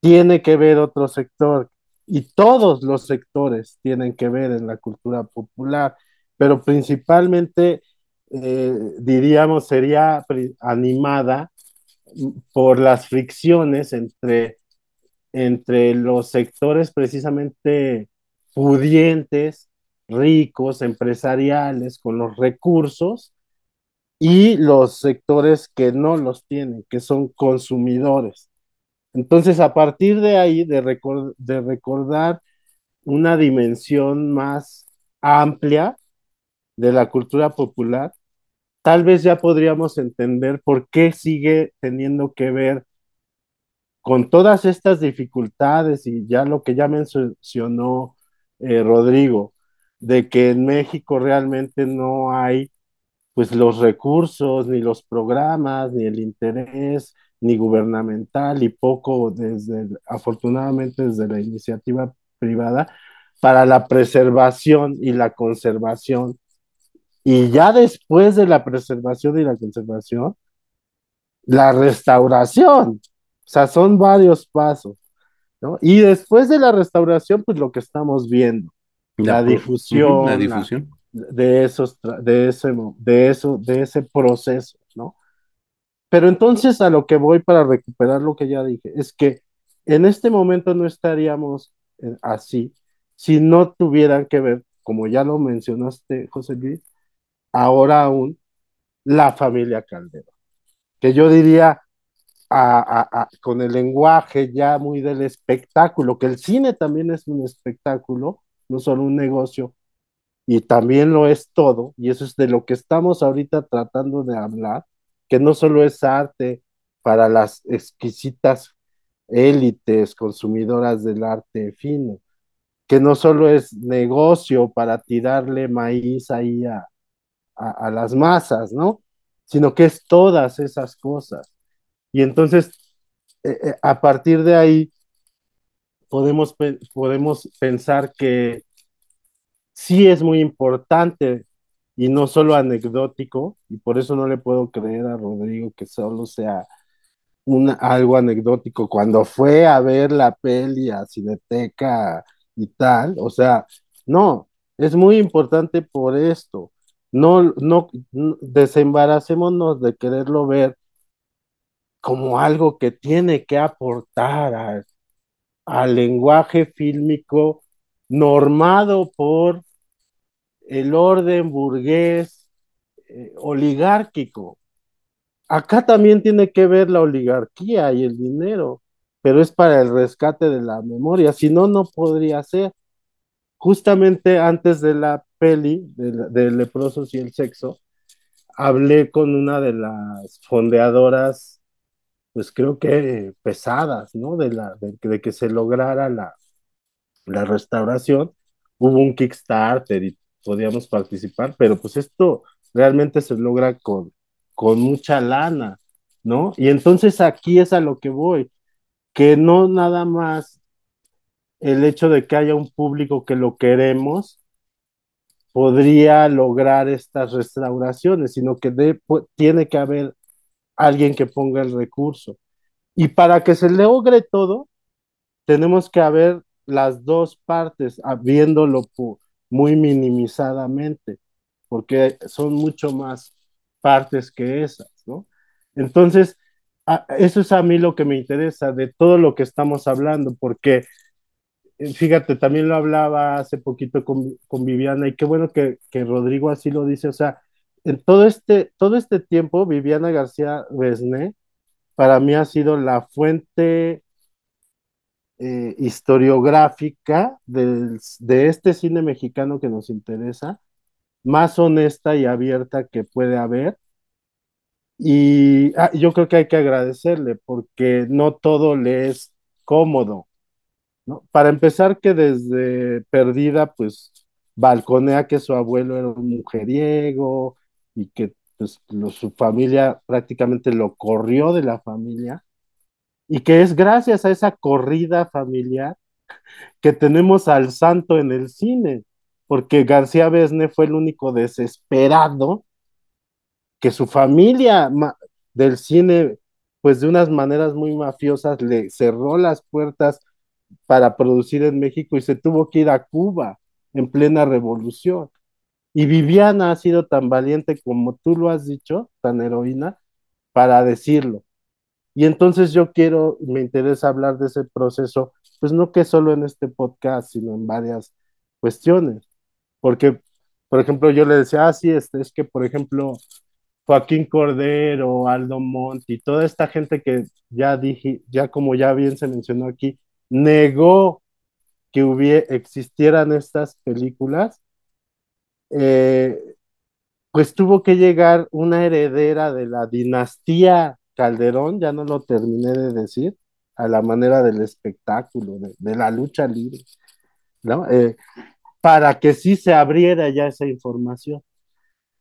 tiene que ver otro sector y todos los sectores tienen que ver en la cultura popular, pero principalmente eh, diríamos sería animada por las fricciones entre, entre los sectores precisamente pudientes, ricos, empresariales, con los recursos, y los sectores que no los tienen, que son consumidores. Entonces, a partir de ahí, de, de recordar una dimensión más amplia de la cultura popular, tal vez ya podríamos entender por qué sigue teniendo que ver con todas estas dificultades y ya lo que ya mencionó eh, Rodrigo, de que en México realmente no hay pues los recursos, ni los programas, ni el interés, ni gubernamental, y poco desde, afortunadamente desde la iniciativa privada, para la preservación y la conservación. Y ya después de la preservación y la conservación, la restauración. O sea, son varios pasos. ¿no? Y después de la restauración, pues lo que estamos viendo, la, la difusión, la difusión. La, de esos, de ese, de eso, de ese proceso. Pero entonces a lo que voy para recuperar lo que ya dije, es que en este momento no estaríamos así si no tuvieran que ver, como ya lo mencionaste, José Luis, ahora aún la familia Calderón, que yo diría con el lenguaje ya muy del espectáculo, que el cine también es un espectáculo, no solo un negocio, y también lo es todo, y eso es de lo que estamos ahorita tratando de hablar, que no solo es arte para las exquisitas élites consumidoras del arte fino, que no solo es negocio para tirarle maíz ahí a, a, las masas, ¿no? Sino que es todas esas cosas. Y entonces, eh, eh, a partir de ahí, podemos, podemos pensar que sí es muy importante y no solo anecdótico, y por eso no le puedo creer a Rodrigo que solo sea una, algo anecdótico. Cuando fue a ver la peli a Cineteca y tal, o sea, no, es muy importante por esto, no, no, desembaracémonos de quererlo ver como algo que tiene que aportar al, al lenguaje fílmico normado por el orden burgués eh, oligárquico. Acá también tiene que ver la oligarquía y el dinero, pero es para el rescate de la memoria, si no, no podría ser. Justamente antes de la peli de, de Leprosos y el Sexo, hablé con una de las fondeadoras, pues creo que pesadas, ¿no? De, la, de, que se lograra la, la restauración. Hubo un Kickstarter y podíamos participar, pero pues esto realmente se logra con, con mucha lana, ¿no? Y entonces aquí es a lo que voy, que no nada más el hecho de que haya un público que lo queremos podría lograr estas restauraciones, sino que de, tiene que haber alguien que ponga el recurso. Y para que se logre todo, tenemos que haber las dos partes, viéndolo muy minimizadamente, porque son mucho más partes que esas, ¿no? Entonces, eso es a mí lo que me interesa de todo lo que estamos hablando, porque eh, fíjate, también lo hablaba hace poquito con, con Viviana y qué bueno que, que, Rodrigo así lo dice, o sea, en todo este, todo este tiempo, Viviana García Besné para mí ha sido la fuente eh, historiográfica del, de este cine mexicano que nos interesa, más honesta y abierta que puede haber. Y ah, yo creo que hay que agradecerle porque no todo le es cómodo. ¿no? Para empezar, que desde perdida, pues balconea que su abuelo era un mujeriego y que pues, su familia prácticamente lo corrió de la familia y que es gracias a esa corrida familiar que tenemos al santo en el cine, porque García Besne fue el único desesperado que su familia del cine, pues de unas maneras muy mafiosas, le cerró las puertas para producir en México y se tuvo que ir a Cuba en plena revolución. Y Viviana ha sido tan valiente como tú lo has dicho, tan heroína, para decirlo. Y entonces yo quiero, me interesa hablar de ese proceso, pues no que solo en este podcast, sino en varias cuestiones. Porque, por ejemplo, yo le decía, ah, sí, este, es que, por ejemplo, Joaquín Cordero, Aldo Monti, toda esta gente que ya dije, ya como ya bien se mencionó aquí, negó que hubiera, existieran estas películas, eh, pues tuvo que llegar una heredera de la dinastía Calderón, ya no lo terminé de decir, a la manera del espectáculo, de, la lucha libre, ¿no? Eh, para que sí se abriera ya esa información.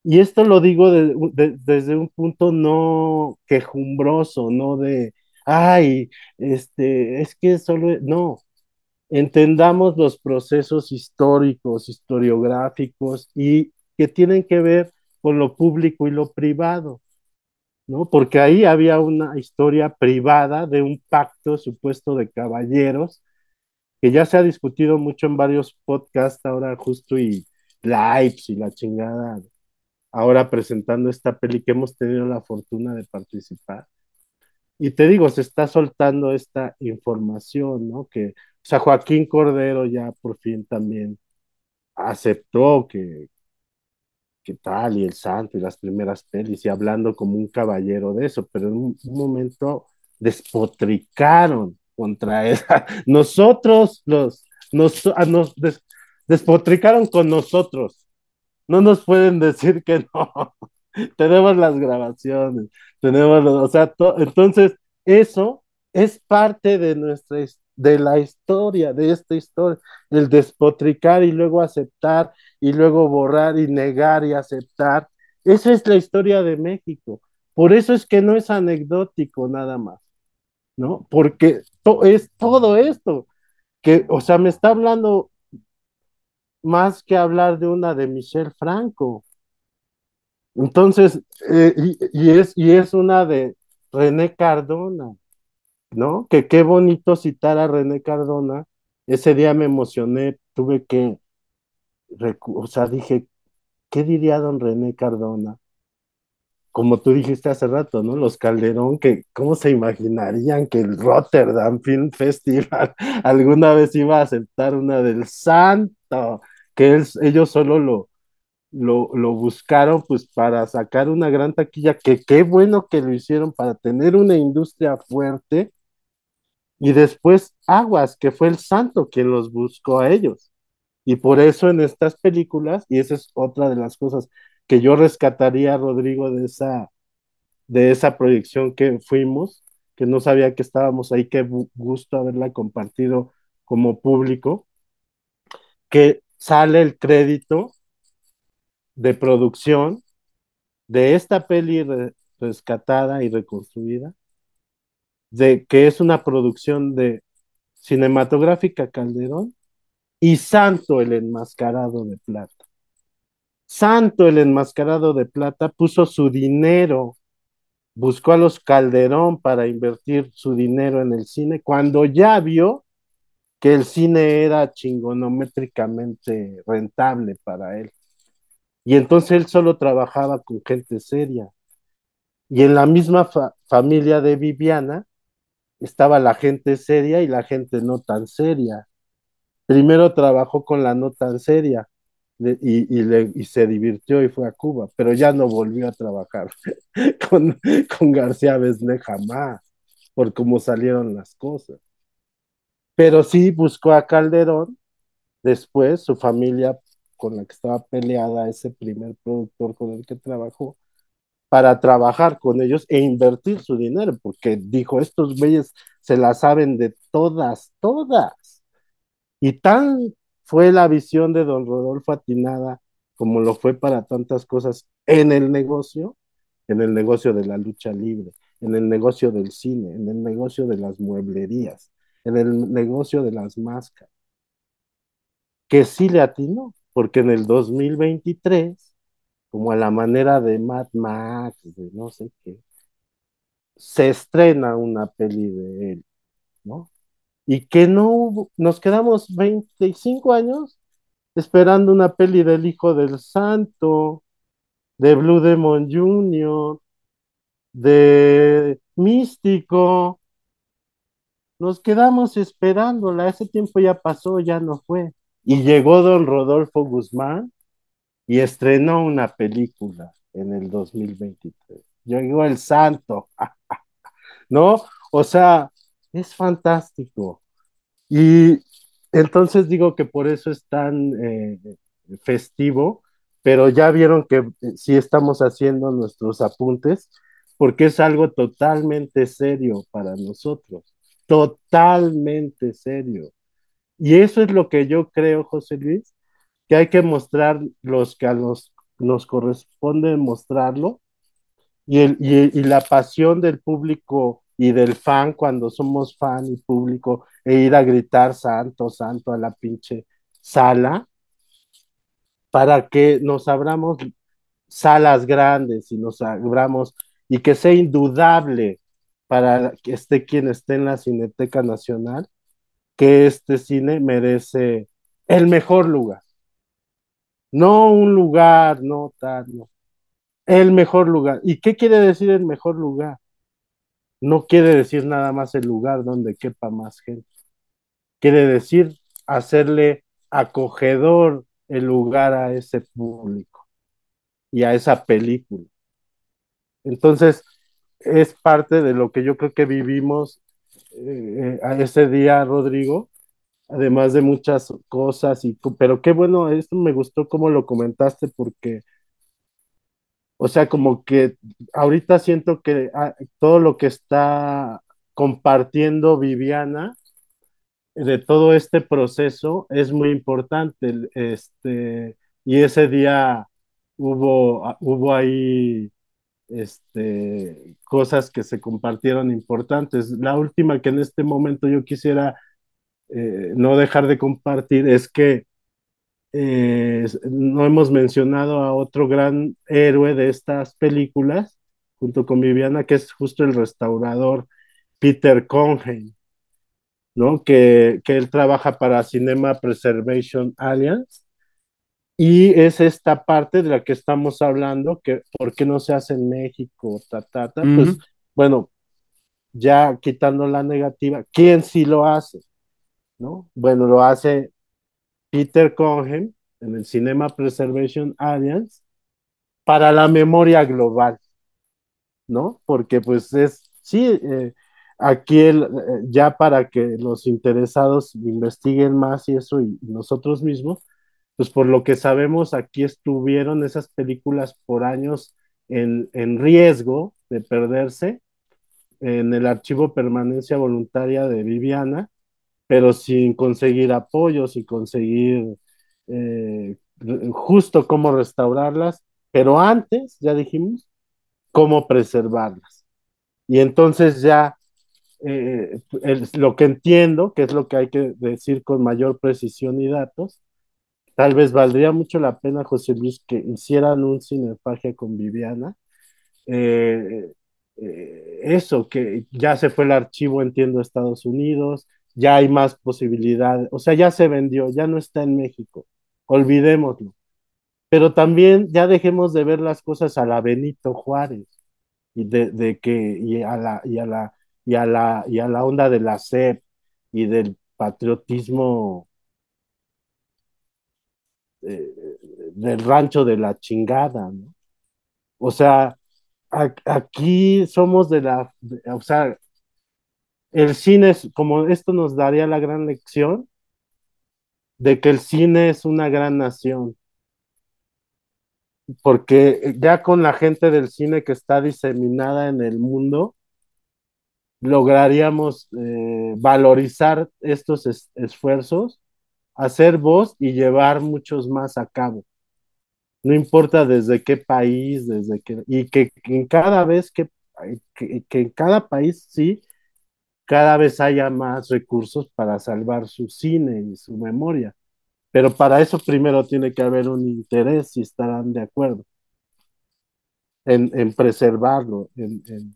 Y esto lo digo desde un punto no quejumbroso, no de, ay, este, es que solo, no, entendamos los procesos históricos, historiográficos y que tienen que ver con lo público y lo privado. ¿No? Porque ahí había una historia privada de un pacto supuesto de caballeros que ya se ha discutido mucho en varios podcasts ahora justo y lives y la chingada, ahora presentando esta peli que hemos tenido la fortuna de participar. Y te digo, se está soltando esta información, ¿no? Que, o sea, Joaquín Cordero ya por fin también aceptó que, qué tal, y el santo, y las primeras pelis, y hablando como un caballero de eso, pero en un, momento despotricaron contra esa. [LAUGHS] Nosotros los, nos, nos despotricaron con nosotros. No nos pueden decir que no. [LAUGHS] tenemos las grabaciones, tenemos, o sea, entonces eso es parte de nuestra de la historia, de esta historia, el despotricar y luego aceptar y luego borrar y negar y aceptar. Esa es la historia de México. Por eso es que no es anecdótico nada más, ¿no? Porque es todo esto, que, o sea, me está hablando más que hablar de una de Michelle Franco. Entonces, eh, y, es, y es una de René Cardona, ¿no? Que qué bonito citar a René Cardona. Ese día me emocioné, tuve que o sea, dije, ¿qué diría don René Cardona? Como tú dijiste hace rato, ¿no? Los Calderón, que ¿cómo se imaginarían que el Rotterdam Film Festival [LAUGHS] alguna vez iba a aceptar una del santo? Que ellos solo lo, lo, lo, buscaron pues para sacar una gran taquilla, que qué bueno que lo hicieron para tener una industria fuerte. Y después Aguas, que fue el santo quien los buscó a ellos. Y por eso en estas películas, y esa es otra de las cosas que yo rescataría, Rodrigo, de esa, de esa proyección que fuimos, que no sabía que estábamos ahí, qué gusto haberla compartido como público, que sale el crédito de producción de esta peli rescatada y reconstruida, de que es una producción de Cinematográfica Calderón y Santo el enmascarado de plata. Santo el enmascarado de plata puso su dinero, buscó a los Calderón para invertir su dinero en el cine, cuando ya vio que el cine era chingonométricamente rentable para él. Y entonces él solo trabajaba con gente seria. Y en la misma fa familia de Viviana estaba la gente seria y la gente no tan seria. Primero trabajó con la no tan seria y, y, se divirtió y fue a Cuba, pero ya no volvió a trabajar [LAUGHS] con, con García Besné jamás, por cómo salieron las cosas. Pero sí buscó a Calderón, después su familia con la que estaba peleada, ese primer productor con el que trabajó, para trabajar con ellos e invertir su dinero, porque dijo, estos güeyes se la saben de todas, todas. Y tan fue la visión de don Rodolfo Atinada como lo fue para tantas cosas en el negocio, en el negocio de la lucha libre, en el negocio del cine, en el negocio de las mueblerías, en el negocio de las máscaras, que sí le atinó, porque en el 2023, como a la manera de Mad Max, de no sé qué, se estrena una peli de él, ¿no? Y que no hubo, nos quedamos 25 años esperando una peli del Hijo del Santo, de Blue Demon Jr., de Místico. Nos quedamos esperándola, ese tiempo ya pasó, ya no fue. Y llegó don Rodolfo Guzmán y estrenó una película en el 2023. Llegó El Santo, [LAUGHS] ¿no? O sea, es fantástico. Y entonces digo que por eso es tan eh, festivo, pero ya vieron que sí estamos haciendo nuestros apuntes, porque es algo totalmente serio para nosotros, totalmente serio. Y eso es lo que yo creo, José Luis, que hay que mostrar los que a los nos corresponde mostrarlo y, el, y, y la pasión del público y del fan cuando somos fan y público e ir a gritar santo, santo a la pinche sala para que nos abramos salas grandes y nos abramos y que sea indudable para que esté quien esté en la Cineteca Nacional que este cine merece el mejor lugar. No un lugar, no tal, no. El mejor lugar. ¿Y qué quiere decir el mejor lugar? No quiere decir nada más el lugar donde quepa más gente. Quiere decir hacerle acogedor el lugar a ese público y a esa película. Entonces, es parte de lo que yo creo que vivimos eh, a ese día, Rodrigo, además de muchas cosas, y, pero qué bueno, esto me gustó como lo comentaste porque, o sea, como que ahorita siento que ah, todo lo que está compartiendo Viviana de todo este proceso es muy importante, este, y ese día hubo, ah, hubo ahí este, cosas que se compartieron importantes. La última que en este momento yo quisiera eh, no dejar de compartir es que eh, no hemos mencionado a otro gran héroe de estas películas, junto con Viviana, que es justo el restaurador Peter Conheim, ¿no? Que, que él trabaja para Cinema Preservation Alliance. Y es esta parte de la que estamos hablando, que por qué no se hace en México, ta, ta, ta. Ujú. Pues bueno, ya quitando la negativa, ¿quién sí lo hace? ¿No? Bueno, lo hace Peter Conheim en el Cinema Preservation Alliance para la memoria global, ¿no? Porque pues es, sí, eh, aquí el, eh, ya para que los interesados investiguen más y eso y nosotros mismos, pues por lo que sabemos, aquí estuvieron esas películas por años en, en riesgo de perderse en el archivo permanencia voluntaria de Viviana, pero sin conseguir apoyo, sin conseguir eh, justo cómo restaurarlas, pero antes, ya dijimos, cómo preservarlas. Y entonces ya eh, el, lo que entiendo, que es lo que hay que decir con mayor precisión y datos, tal vez valdría mucho la pena, José Luis, que hicieran un cinefagia con Viviana. Eh, eh, eso, que ya se fue el archivo, entiendo, a Estados Unidos, ya hay más posibilidades, o sea, ya se vendió, ya no está en México, olvidémoslo. Pero también ya dejemos de ver las cosas a la Benito Juárez y de, que y a la y a la y a la y a la onda de la SEP y del patriotismo eh, del rancho de la chingada, ¿no? O sea, aquí somos de la, o sea, el cine es, como esto nos daría la gran lección de que el cine es una gran nación. Porque ya con la gente del cine que está diseminada en el mundo, lograríamos eh, valorizar estos es, esfuerzos, hacer voz y llevar muchos más a cabo. No importa desde qué país, desde qué, y que en cada vez que, que, que en cada país sí cada vez haya más recursos para salvar su cine y su memoria. Pero para eso primero tiene que haber un interés, si estarán de acuerdo, en, en preservarlo, en, en,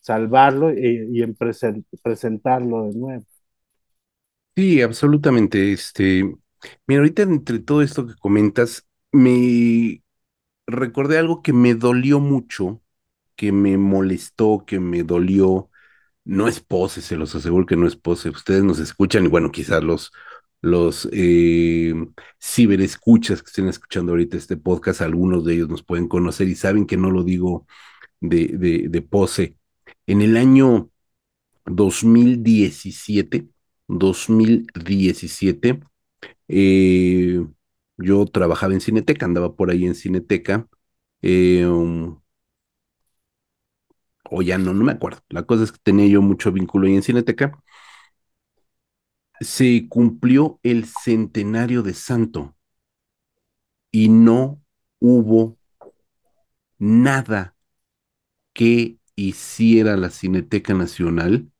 salvarlo y, y en present, presentarlo de nuevo. Sí, absolutamente. Este, mira, ahorita entre todo esto que comentas, me recordé algo que me dolió mucho, que me molestó, que me dolió no es pose, se los aseguro que no es pose. Ustedes nos escuchan y bueno, quizás los, los eh, ciberescuchas que estén escuchando ahorita este podcast, algunos de ellos nos pueden conocer y saben que no lo digo de, de, pose. En el año 2017, 2017, eh, yo trabajaba en Cineteca, andaba por ahí en Cineteca. Eh, um, o ya no, no me acuerdo. La cosa es que tenía yo mucho vínculo ahí en Cineteca. Se cumplió el centenario de Santo y no hubo nada que hiciera la Cineteca Nacional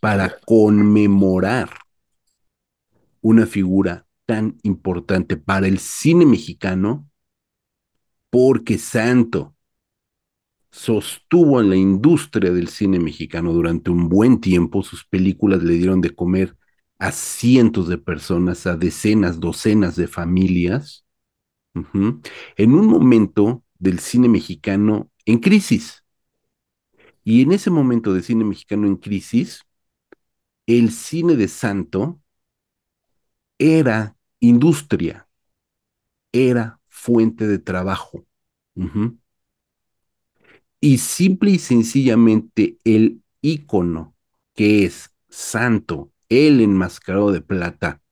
para conmemorar una figura tan importante para el cine mexicano, porque Santo sostuvo en la industria del cine mexicano durante un buen tiempo. Sus películas le dieron de comer a cientos de personas, a decenas, docenas de familias, en un momento del cine mexicano en crisis. Y en ese momento del cine mexicano en crisis, el cine de Santo era industria, era fuente de trabajo. Uh y simple y sencillamente el ícono que es Santo, el enmascarado de plata,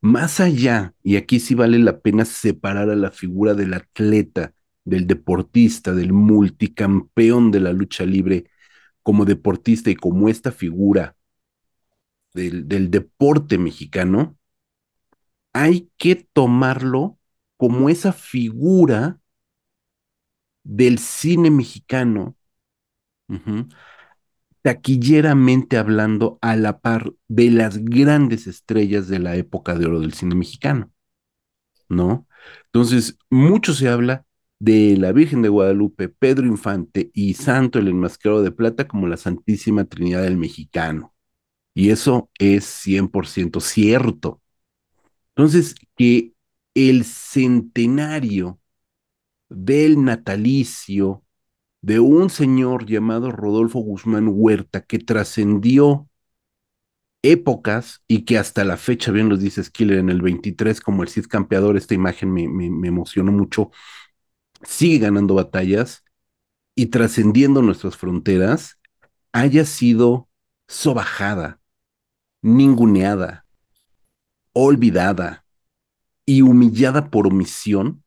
más allá, y aquí sí vale la pena separar a la figura del atleta, del deportista, del multicampeón de la lucha libre, como deportista y como esta figura del, del deporte mexicano, hay que tomarlo como esa figura del cine mexicano, taquilleramente hablando a la par de las grandes estrellas de la época de oro del cine mexicano, ¿no? Entonces, mucho se habla de la Virgen de Guadalupe, Pedro Infante y Santo el Enmascarado de Plata como la Santísima Trinidad del Mexicano. Y eso es 100% cierto. Entonces, que el centenario del natalicio de un señor llamado Rodolfo Guzmán Huerta que trascendió épocas y que hasta la fecha, bien lo dice Skiller, en el 23 como el Cid Campeador, esta imagen me, me, me emocionó mucho, sigue ganando batallas y trascendiendo nuestras fronteras, haya sido sobajada, ninguneada, olvidada y humillada por omisión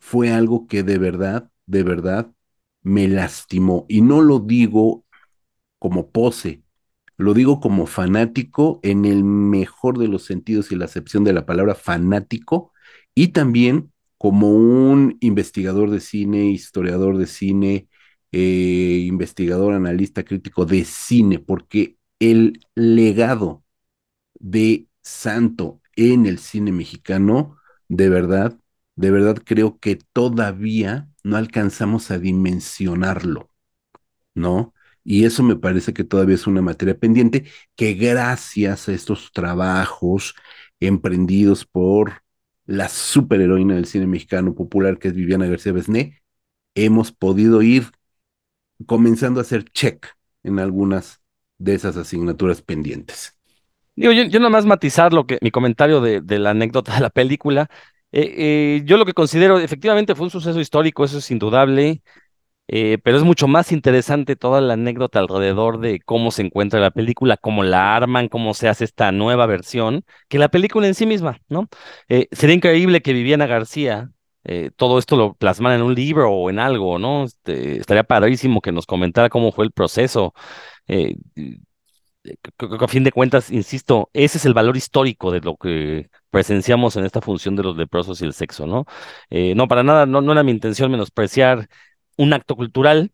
fue algo que de verdad, de verdad me lastimó. Y no lo digo como pose, lo digo como fanático en el mejor de los sentidos y la acepción de la palabra fanático, y también como un investigador de cine, historiador de cine, eh, investigador, analista, crítico de cine, porque el legado de Santo en el cine mexicano, de verdad, de verdad creo que todavía no alcanzamos a dimensionarlo, ¿no? Y eso me parece que todavía es una materia pendiente que gracias a estos trabajos emprendidos por la superheroína del cine mexicano popular que es Viviana García Besné, hemos podido ir comenzando a hacer check en algunas de esas asignaturas pendientes. Digo, yo, yo nada más matizar lo que, mi comentario de la anécdota de la película. Eh, eh, yo lo que considero, efectivamente, fue un suceso histórico, eso es indudable. Eh, pero es mucho más interesante toda la anécdota alrededor de cómo se encuentra la película, cómo la arman, cómo se hace esta nueva versión, que la película en sí misma, ¿no? Sería increíble que Viviana García todo esto lo plasmara en un libro o en algo, ¿no? Este, estaría padrísimo que nos comentara cómo fue el proceso. A fin de cuentas, insisto, ese es el valor histórico de lo que presenciamos en esta función de los leprosos y el sexo, ¿no? no, para nada, no, era mi intención menospreciar un acto cultural,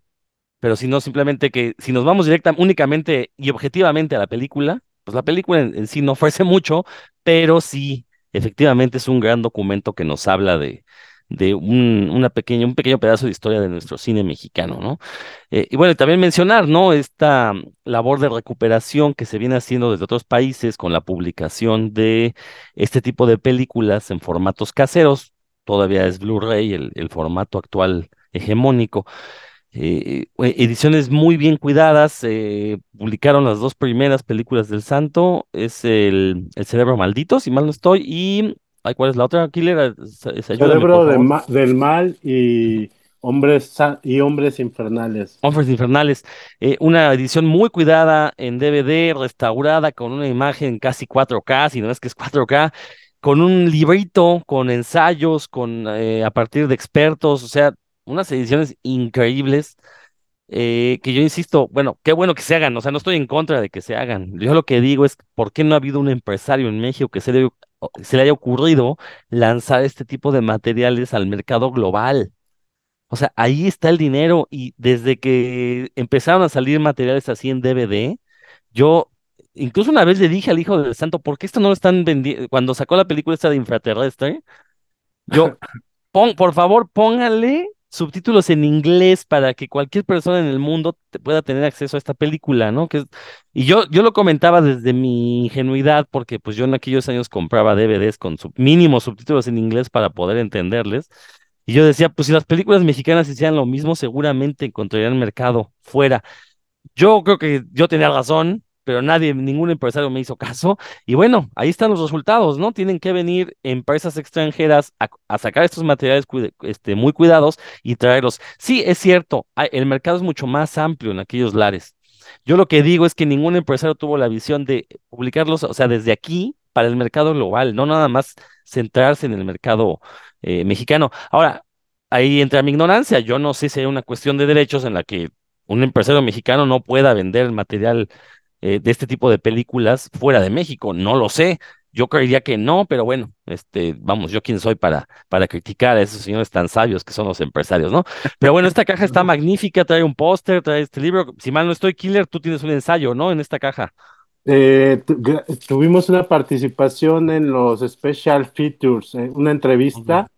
pero sino simplemente que si nos vamos directa, únicamente y objetivamente a la película, pues la película en, en sí no ofrece mucho, pero sí, efectivamente es un gran documento que nos habla de, de un, una pequeña, un pequeño pedazo de historia de nuestro cine mexicano, ¿no? Eh, y bueno, también mencionar, ¿no? Esta labor de recuperación que se viene haciendo desde otros países con la publicación de este tipo de películas en formatos caseros, todavía es Blu-ray, el, formato actual hegemónico. Eh, eh, ediciones muy bien cuidadas, publicaron las dos primeras películas del santo, es el, el Cerebro Maldito, si mal no estoy, y ay, ¿cuál es la otra, Killer? Cerebro de ma del Mal y Hombres y Hombres Infernales. Hombres Infernales, eh, una edición muy cuidada en DVD, restaurada con una imagen casi 4K, si no es que es 4K, con un librito, con ensayos, con eh, a partir de expertos, o sea, unas ediciones increíbles eh, que yo insisto, bueno, qué bueno que se hagan, o sea, no estoy en contra de que se hagan. Yo lo que digo es, ¿por qué no ha habido un empresario en México que se le, se le haya ocurrido lanzar este tipo de materiales al mercado global? O sea, ahí está el dinero y desde que empezaron a salir materiales así en DVD, yo incluso una vez le dije al hijo del santo, ¿por qué esto no lo están vendiendo? Cuando sacó la película esta de infraterrestre, yo, [LAUGHS] pon, por favor, póngale subtítulos en inglés para que cualquier persona en el mundo te pueda tener acceso a esta película, ¿no? Y yo, yo lo comentaba desde mi ingenuidad, porque pues yo en aquellos años compraba DVDs con sub, mínimos subtítulos en inglés para poder entenderles. Y yo decía, pues si las películas mexicanas hicieran lo mismo, seguramente encontrarían mercado fuera. Yo creo que yo tenía razón, pero nadie, ningún empresario me hizo caso. Y bueno, ahí están los resultados, ¿no? Tienen que venir empresas extranjeras a, sacar estos materiales este, muy cuidados y traerlos. Sí, es cierto, el mercado es mucho más amplio en aquellos lares. Yo lo que digo es que ningún empresario tuvo la visión de publicarlos, o sea, desde aquí para el mercado global, no nada más centrarse en el mercado eh, mexicano. Ahora, ahí entra mi ignorancia. Yo no sé si hay una cuestión de derechos en la que un empresario mexicano no pueda vender material eh, de este tipo de películas fuera de México. No lo sé. Yo creería que no, pero bueno, este, vamos, yo quién soy para, para criticar a esos señores tan sabios que son los empresarios, ¿no? Pero bueno, esta caja está [LAUGHS] magnífica, trae un póster, trae este libro. Si mal no estoy, Killer, tú tienes un ensayo, ¿no? En esta caja. Eh, tuvimos una participación en los Special Features, eh, una entrevista uh -huh.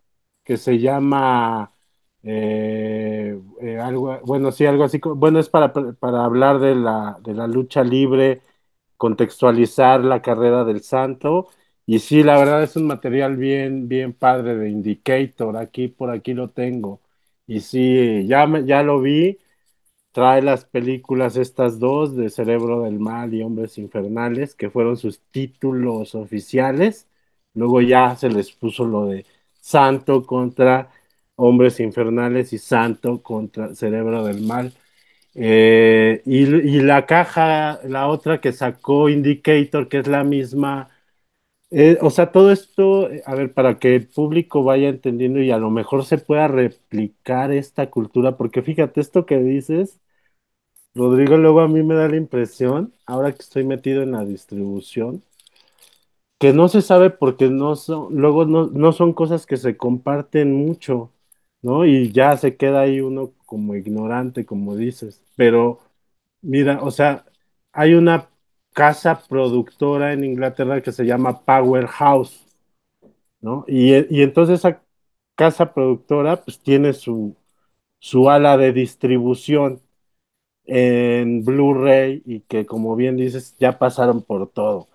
que se llama eh, eh, algo, bueno, sí, algo así, bueno, es para, para hablar de la, de la lucha libre, contextualizar la carrera del santo, y sí, la verdad es un material bien, bien padre de Indicator, aquí, por aquí lo tengo, y sí, ya, ya lo vi, trae las películas estas dos, de Cerebro del Mal y Hombres Infernales, que fueron sus títulos oficiales, luego ya se les puso lo de Santo contra Hombres Infernales y Santo contra Cerebro del Mal. Eh, y, y, la caja, la otra que sacó Indicator, que es la misma. Eh, o sea, todo esto, a ver, para que el público vaya entendiendo y a lo mejor se pueda replicar esta cultura, porque fíjate, esto que dices, Rodrigo, luego a mí me da la impresión, ahora que estoy metido en la distribución, que no se sabe porque no son, luego no, no son cosas que se comparten mucho. ¿No? Y ya se queda ahí uno como ignorante, como dices. Pero, mira, o sea, hay una casa productora en Inglaterra que se llama Powerhouse, ¿no? Y, y entonces esa casa productora pues tiene su, su ala de distribución en Blu-ray y que como bien dices ya pasaron por todo,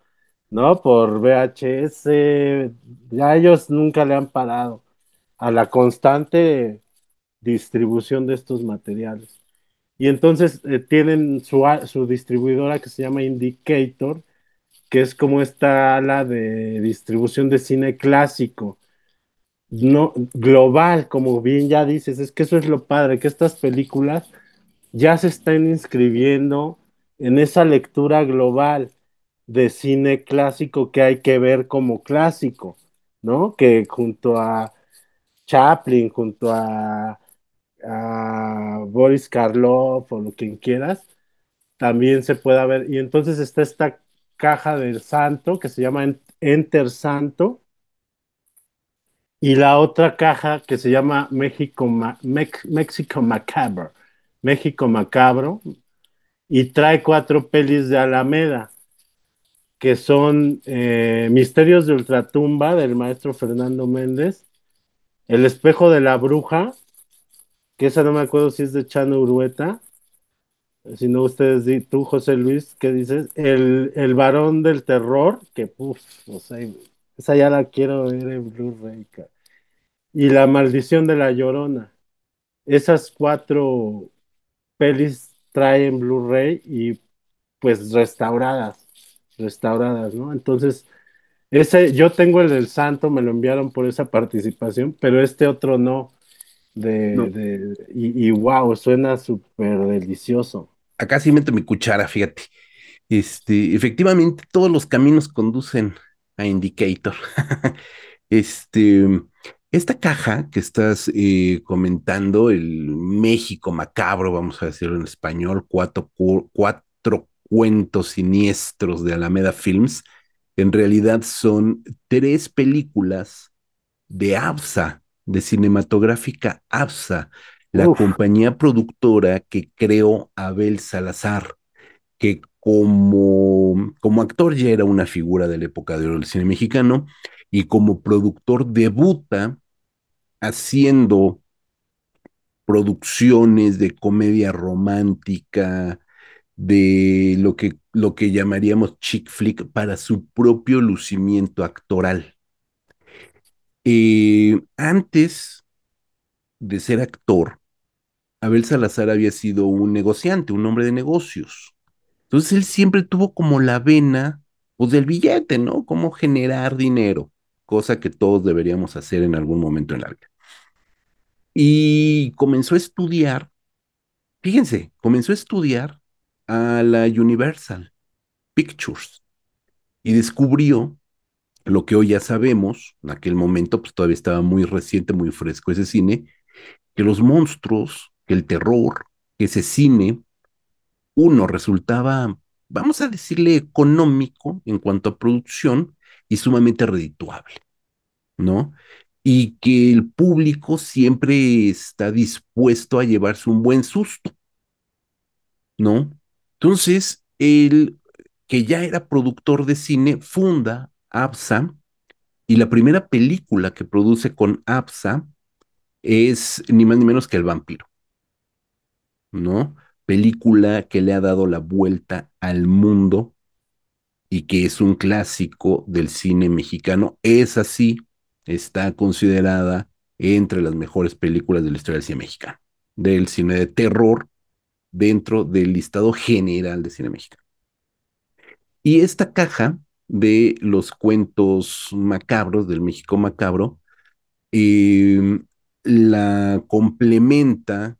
¿no? Por VHS, ya ellos nunca le han parado a la constante distribución de estos materiales. Y entonces eh, tienen su, su distribuidora que se llama Indicator, que es como esta ala de distribución de cine clásico, no global, como bien ya dices, es que eso es lo padre, que estas películas ya se están inscribiendo en esa lectura global de cine clásico que hay que ver como clásico, ¿no? Que junto a Chaplin, junto a, Boris Karloff o lo que quieras, también se pueda ver. Y entonces está esta caja del santo que se llama Enter Santo y la otra caja que se llama México, Mex México Macabre, México Macabro, y trae cuatro pelis de Alameda, que son eh, Misterios de Ultratumba del maestro Fernando Méndez, El espejo de la bruja, que esa no me acuerdo si es de Chano Urueta, si no ustedes, tú José Luis, ¿qué dices? El, el varón del terror, que puff, no sé, esa ya la quiero ver en Blu-ray. Y La maldición de la llorona. Esas cuatro pelis traen Blu-ray y pues restauradas, restauradas, ¿no? Entonces, ese, yo tengo el del santo, me lo enviaron por esa participación, pero este otro no. De, No. de- y, y wow, suena súper delicioso. Acá sí meto mi cuchara, fíjate. Este, efectivamente, todos los caminos conducen a Indicator. [LAUGHS] Este, esta caja que estás eh, comentando, el México macabro, vamos a decirlo en español, cuatro, cu- cuatro cuentos siniestros de Alameda Films, en realidad son tres películas de ABSA, de cinematográfica ABSA, la Uf. compañía productora que creó Abel Salazar, que como, como actor ya era una figura de la época de oro del cine mexicano y como productor debuta haciendo producciones de comedia romántica, de lo que, lo que llamaríamos chick flick para su propio lucimiento actoral. Eh, antes de ser actor, Abel Salazar había sido un negociante, un hombre de negocios. Entonces él siempre tuvo como la vena, pues del billete, ¿no? Cómo generar dinero, cosa que todos deberíamos hacer en algún momento en la vida. Y comenzó a estudiar, fíjense, comenzó a estudiar a la Universal Pictures y descubrió lo que hoy ya sabemos, en aquel momento pues todavía estaba muy reciente, muy fresco ese cine, que los monstruos, que el terror, que ese cine, uno resultaba, vamos a decirle, económico en cuanto a producción y sumamente redituable, ¿no? Y que el público siempre está dispuesto a llevarse un buen susto, ¿no? Entonces, él, que ya era productor de cine, funda ABSA y la primera película que produce con ABSA es ni más ni menos que El vampiro, ¿no? Película que le ha dado la vuelta al mundo y que es un clásico del cine mexicano. Es así, está considerada entre las mejores películas de la historia del cine mexicano, del cine de terror dentro del listado general de cine mexicano. Y esta caja de los cuentos macabros del México macabro eh, la complementa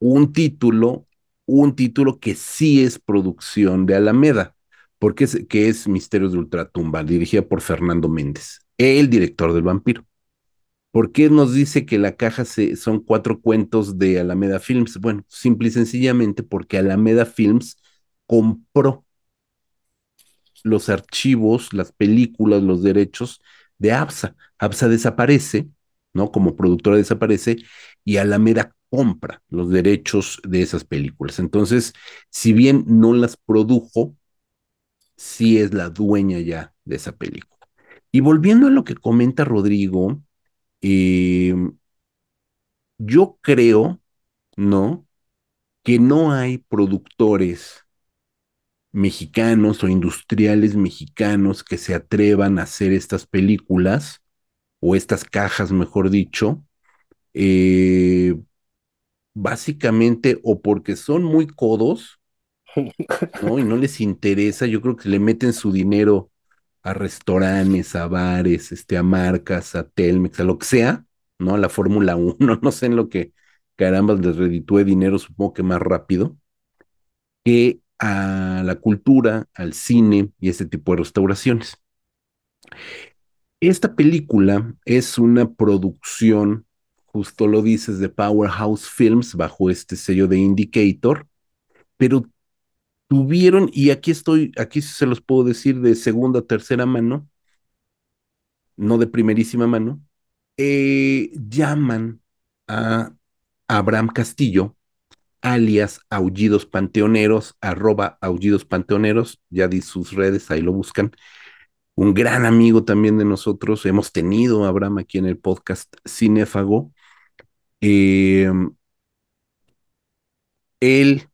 un título, un título que sí es producción de Alameda, porque es, que es Misterios de Ultratumba, dirigida por Fernando Méndez, el director del vampiro. ¿Por qué nos dice que la caja son cuatro cuentos de Alameda Films? Bueno, simple y sencillamente porque Alameda Films compró los archivos, las películas, los derechos de ABSA. ABSA desaparece, ¿no? Como productora desaparece y Alameda compra los derechos de esas películas. Entonces, si bien no las produjo, sí es la dueña ya de esa película. Y volviendo a lo que comenta Rodrigo, eh, yo creo, ¿no? Que no hay productores mexicanos o industriales mexicanos que se atrevan a hacer estas películas o estas cajas, mejor dicho, eh, básicamente o porque son muy codos, ¿no? Y no les interesa, yo creo que le meten su dinero a restaurantes, a bares, este, a marcas, a Telmex, a lo que sea, ¿no? La Fórmula [LAUGHS] 1, no sé en lo que caramba les reditúe dinero, supongo que más rápido, que a la cultura, al cine y ese tipo de restauraciones. Esta película es una producción, justo lo dices, de Powerhouse Films bajo este sello de Indicator, pero tuvieron, y aquí estoy, aquí se los puedo decir de segunda, tercera mano, no de primerísima mano, eh, llaman a Abraham Castillo, alias Aullidos Panteoneros, arroba Aullidos Panteoneros, ya di sus redes, ahí lo buscan. Un gran amigo también de nosotros, hemos tenido a Abraham aquí en el podcast Cinéfago. Eh, él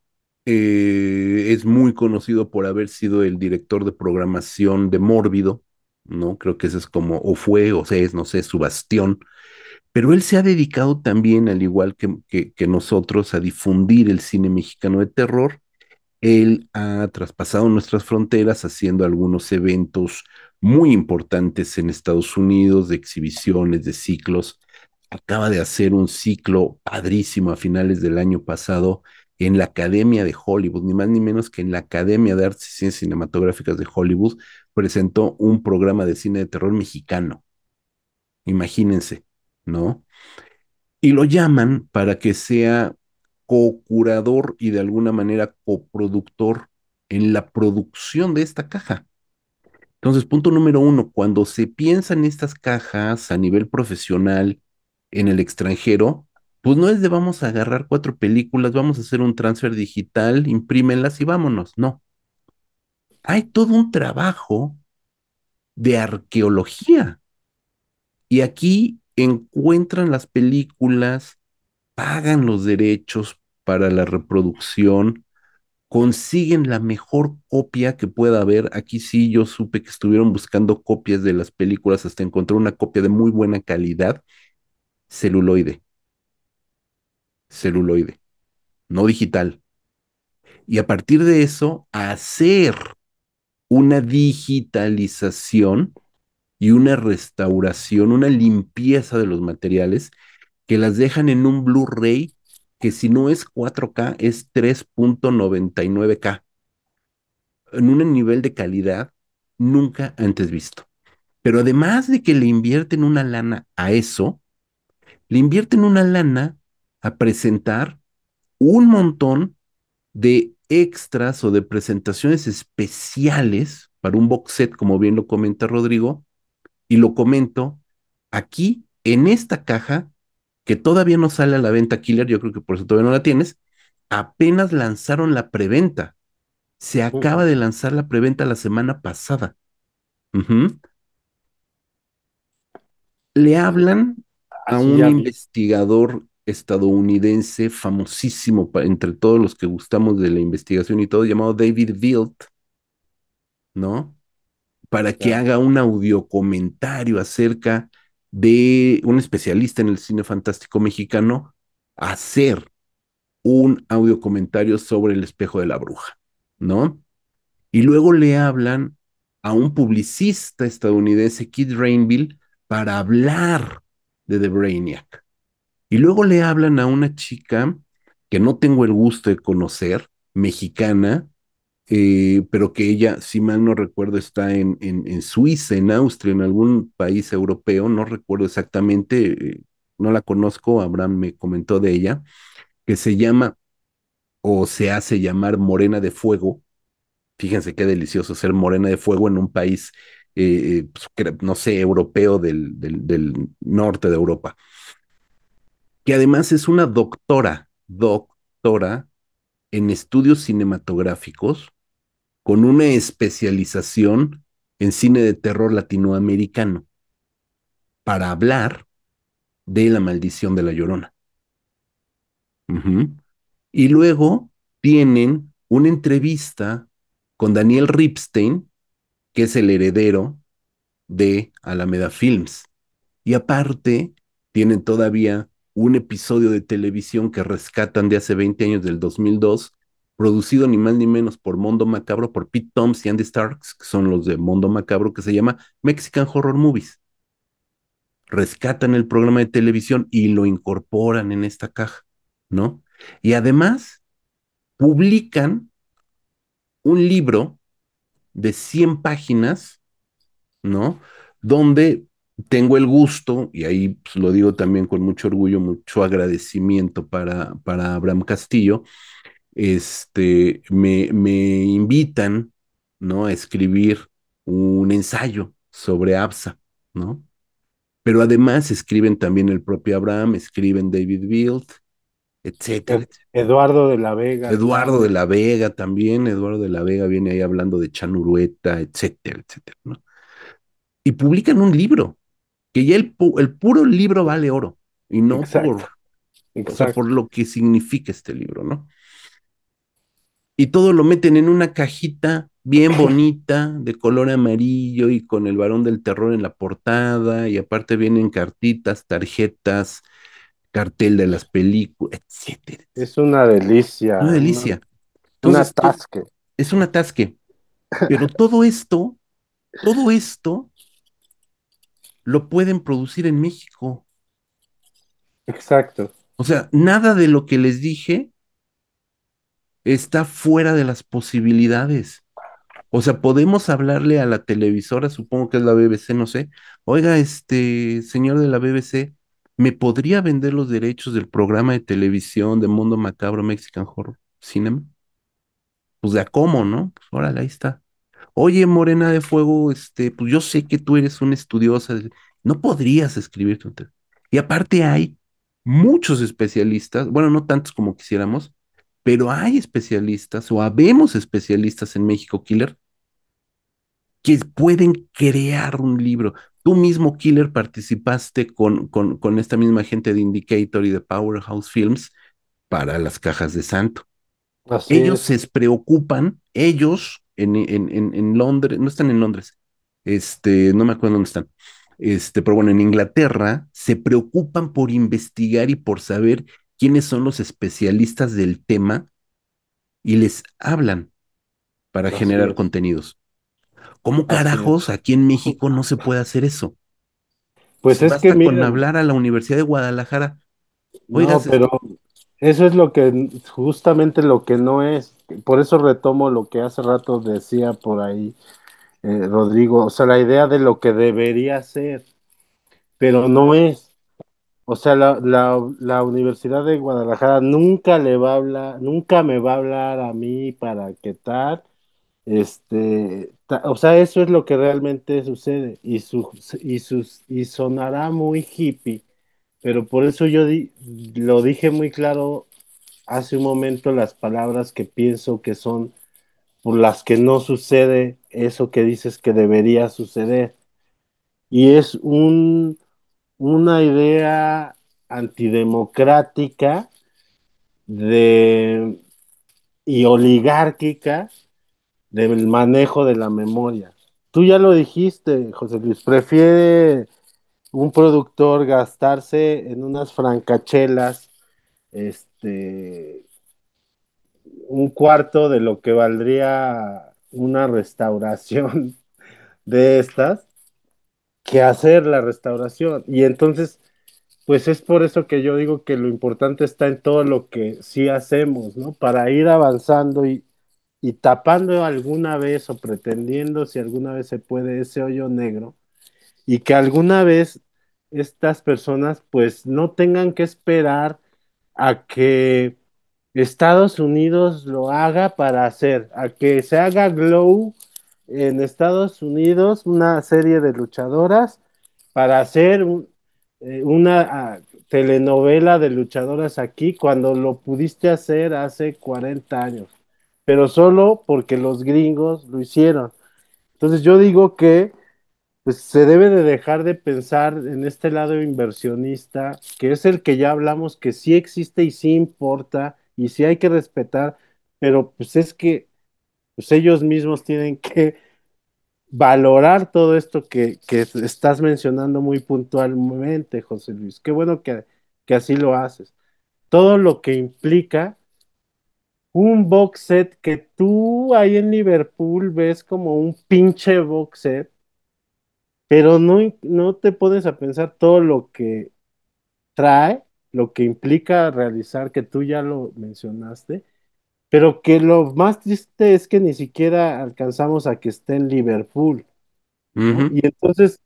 eh, es muy conocido por haber sido el director de programación de Mórbido, ¿no? Creo que ese es como, o fue, o sea, es, no sé, su bastión pero él se ha dedicado también, al igual que, que, que, nosotros, a difundir el cine mexicano de terror. Él ha traspasado nuestras fronteras haciendo algunos eventos muy importantes en Estados Unidos, de exhibiciones, de ciclos. Acaba de hacer un ciclo padrísimo a finales del año pasado en la Academia de Hollywood, ni más ni menos que en la Academia de Artes y Ciencias Cinematográficas de Hollywood, presentó un programa de cine de terror mexicano. Imagínense, ¿no? Y lo llaman para que sea co-curador y de alguna manera coproductor en la producción de esta caja. Entonces, punto número uno, cuando se piensa en estas cajas a nivel profesional en el extranjero, pues no es de vamos a agarrar cuatro películas, vamos a hacer un transfer digital, imprímenlas y vámonos, no. Hay todo un trabajo de arqueología. Y aquí encuentran las películas, pagan los derechos para la reproducción, consiguen la mejor copia que pueda haber. Aquí sí yo supe que estuvieron buscando copias de las películas hasta encontrar una copia de muy buena calidad, celuloide. Celuloide, no digital. Y a partir de eso, hacer una digitalización y una restauración, una limpieza de los materiales que las dejan en un Blu-ray que si no es 4K es 3.99K, en un nivel de calidad nunca antes visto. Pero además de que le invierten una lana a eso, le invierten una lana a presentar un montón de extras o de presentaciones especiales para un box set, como bien lo comenta Rodrigo, y lo comento aquí en esta caja que todavía no sale a la venta Killer, yo creo que por eso todavía no la tienes, apenas lanzaron la preventa. Se acaba de lanzar la preventa la semana pasada. Uh -huh. Le hablan a Así un ya. investigador estadounidense famosísimo para, entre todos los que gustamos de la investigación y todo, llamado David Wilt, ¿no? Para que haga un audio comentario acerca de un especialista en el cine fantástico mexicano, hacer un audio comentario sobre el espejo de la bruja, ¿no? Y luego le hablan a un publicista estadounidense, Kid Rainville, para hablar de The Brainiac. Y luego le hablan a una chica que no tengo el gusto de conocer, mexicana, eh, pero que ella, si mal no recuerdo, está en, en, Suiza, en Austria, en algún país europeo, no recuerdo exactamente, eh, no la conozco, Abraham me comentó de ella, que se llama o se hace llamar Morena de Fuego. Fíjense qué delicioso ser Morena de Fuego en un país, eh, pues, no sé, europeo del, del norte de Europa que además es una doctora, doctora en estudios cinematográficos con una especialización en cine de terror latinoamericano para hablar de la maldición de la llorona. Y luego tienen una entrevista con Daniel Ripstein, que es el heredero de Alameda Films. Y aparte, tienen todavía un episodio de televisión que rescatan de hace 20 años, del 2002, producido ni más ni menos por Mondo Macabro, por Pete Toms y Andy Starks, que son los de Mondo Macabro, que se llama Mexican Horror Movies. Rescatan el programa de televisión y lo incorporan en esta caja, ¿no? Y además publican un libro de 100 páginas, ¿no? Donde tengo el gusto, y ahí pues, lo digo también con mucho orgullo, mucho agradecimiento para, para Abraham Castillo, este, me, me invitan, ¿no? A escribir un ensayo sobre ABSA, ¿no? Pero además escriben también el propio Abraham, escriben David Bild, etcétera. Eduardo de la Vega. Eduardo de la Vega también, Eduardo de la Vega viene ahí hablando de Chanurueta, etcétera, etcétera, ¿no? Y publican un libro, que ya el, el puro libro vale oro, y no Exacto. por, o sea, por lo que significa este libro, ¿no? Y todo lo meten en una cajita bien bonita, de color amarillo y con el varón del terror en la portada, y aparte vienen cartitas, tarjetas, cartel de las películas, etcétera. Es una delicia. Una delicia. Un Entonces, atasque. Es un atasque. Pero todo esto, todo esto lo pueden producir en México. Exacto. O sea, nada de lo que les dije está fuera de las posibilidades. O sea, podemos hablarle a la televisora, supongo que es la BBC, no sé. Oiga, este señor de la BBC, ¿me podría vender los derechos del programa de televisión de Mundo Macabro Mexican Horror Cinema? Pues de a cómo, ¿no? Pues órale, ahí está. Oye, Morena de Fuego, este, pues yo sé que tú eres una estudiosa, no podrías escribir tu Y aparte hay muchos especialistas, bueno, no tantos como quisiéramos, pero hay especialistas o habemos especialistas en México, Killer, que pueden crear un libro. Tú mismo, Killer, participaste con, con, con esta misma gente de Indicator y de Powerhouse Films para las cajas de Santo. Así ellos es. se preocupan, ellos en, en, en, en, Londres, no están en Londres, este, no me acuerdo dónde están, este, pero bueno, en Inglaterra se preocupan por investigar y por saber quiénes son los especialistas del tema y les hablan para Así generar es. contenidos. ¿Cómo carajos aquí en México no se puede hacer eso? Pues es basta que con miren, hablar a la Universidad de Guadalajara. Oiga, no, se- pero eso es lo que, justamente lo que no es. Por eso retomo lo que hace rato decía por ahí eh, Rodrigo, o sea, la idea de lo que debería ser, pero no es. O sea, la, la, la Universidad de Guadalajara nunca le va a hablar, nunca me va a hablar a mí para qué tal. Este, o sea, eso es lo que realmente sucede y, su, y, sus, y sonará muy hippie, pero por eso yo di- lo dije muy claro hace un momento las palabras que pienso que son por las que no sucede eso que dices que debería suceder. Y es un, una idea antidemocrática de, y oligárquica del manejo de la memoria. Tú ya lo dijiste, José Luis, prefiere un productor gastarse en unas francachelas, este, un cuarto de lo que valdría una restauración [LAUGHS] de estas, que hacer la restauración. Y entonces, pues es por eso que yo digo que lo importante está en todo lo que sí hacemos, ¿no? Para ir avanzando y, y tapando alguna vez o pretendiendo si alguna vez se puede ese hoyo negro y que alguna vez estas personas pues no tengan que esperar a que Estados Unidos lo haga para hacer, a que se haga Glow en Estados Unidos, una serie de luchadoras para hacer eh, una ah, telenovela de luchadoras aquí cuando lo pudiste hacer hace 40 años. pero solo porque los gringos lo hicieron. Entonces yo digo que pues, se debe de dejar de pensar en este lado inversionista, que es el que ya hablamos, que sí existe y sí importa y sí hay que respetar, pero pues es que pues, ellos mismos tienen que valorar todo esto que, que estás mencionando muy puntualmente, José Luis. Qué bueno que, que así lo haces. Todo lo que implica un box set que tú ahí en Liverpool ves como un pinche box set, pero no, no te pones a pensar todo lo que trae, lo que implica realizar, que tú ya lo mencionaste, pero que lo más triste es que ni siquiera alcanzamos a que esté en Liverpool. Y entonces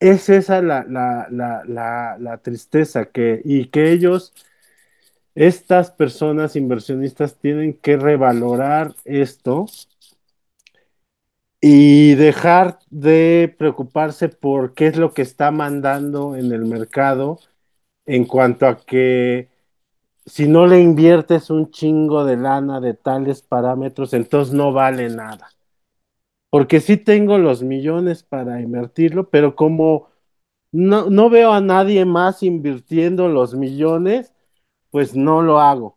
es esa la, la, la, la, la tristeza que, y que ellos, estas personas inversionistas, tienen que revalorar esto y dejar de preocuparse por qué es lo que está mandando en el mercado en cuanto a que si no le inviertes un chingo de lana de tales parámetros, entonces no vale nada. Porque sí tengo los millones para invertirlo, pero como no, no veo a nadie más invirtiendo los millones, pues no lo hago,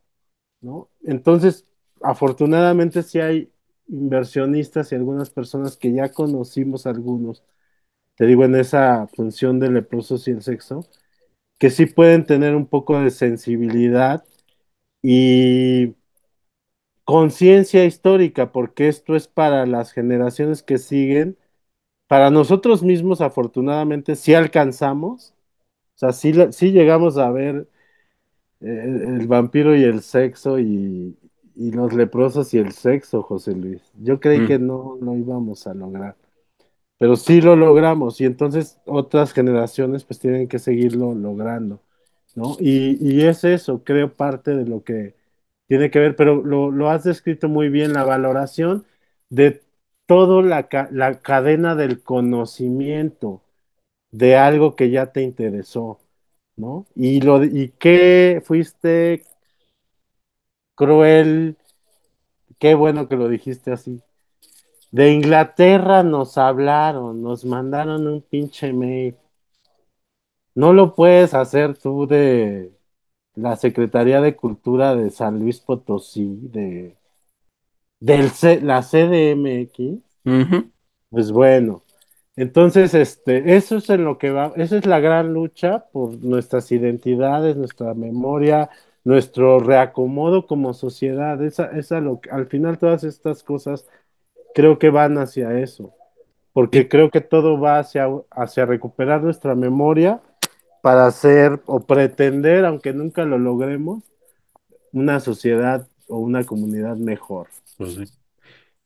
¿no? Entonces, afortunadamente sí hay inversionistas y algunas personas que ya conocimos algunos, te digo, en esa función de leprosos y el sexo, que sí pueden tener un poco de sensibilidad y conciencia histórica, porque esto es para las generaciones que siguen. Para nosotros mismos, afortunadamente, sí alcanzamos, o sea, sí, llegamos a ver eh, el vampiro y el sexo y, y los leprosos y el sexo, José Luis. Yo creí que Mm. no lo íbamos a lograr, pero sí lo logramos y entonces otras generaciones pues tienen que seguirlo logrando, ¿no? Y, y es eso, creo, parte de lo que tiene que ver, pero lo, lo has descrito muy bien, la valoración de toda la, ca- la cadena del conocimiento de algo que ya te interesó, ¿no? Y, lo, y qué fuiste cruel, qué bueno que lo dijiste así. De Inglaterra nos hablaron, nos mandaron un pinche mail. No lo puedes hacer tú de la Secretaría de Cultura de San Luis Potosí, de del C- la CDMX. Pues bueno, entonces este, eso es en lo que va, esa es la gran lucha por nuestras identidades, nuestra memoria, nuestro reacomodo como sociedad. Esa, esa lo, al final todas estas cosas creo que van hacia eso, porque creo que todo va hacia, hacia recuperar nuestra memoria para hacer o pretender, aunque nunca lo logremos, una sociedad o una comunidad mejor. pues sí.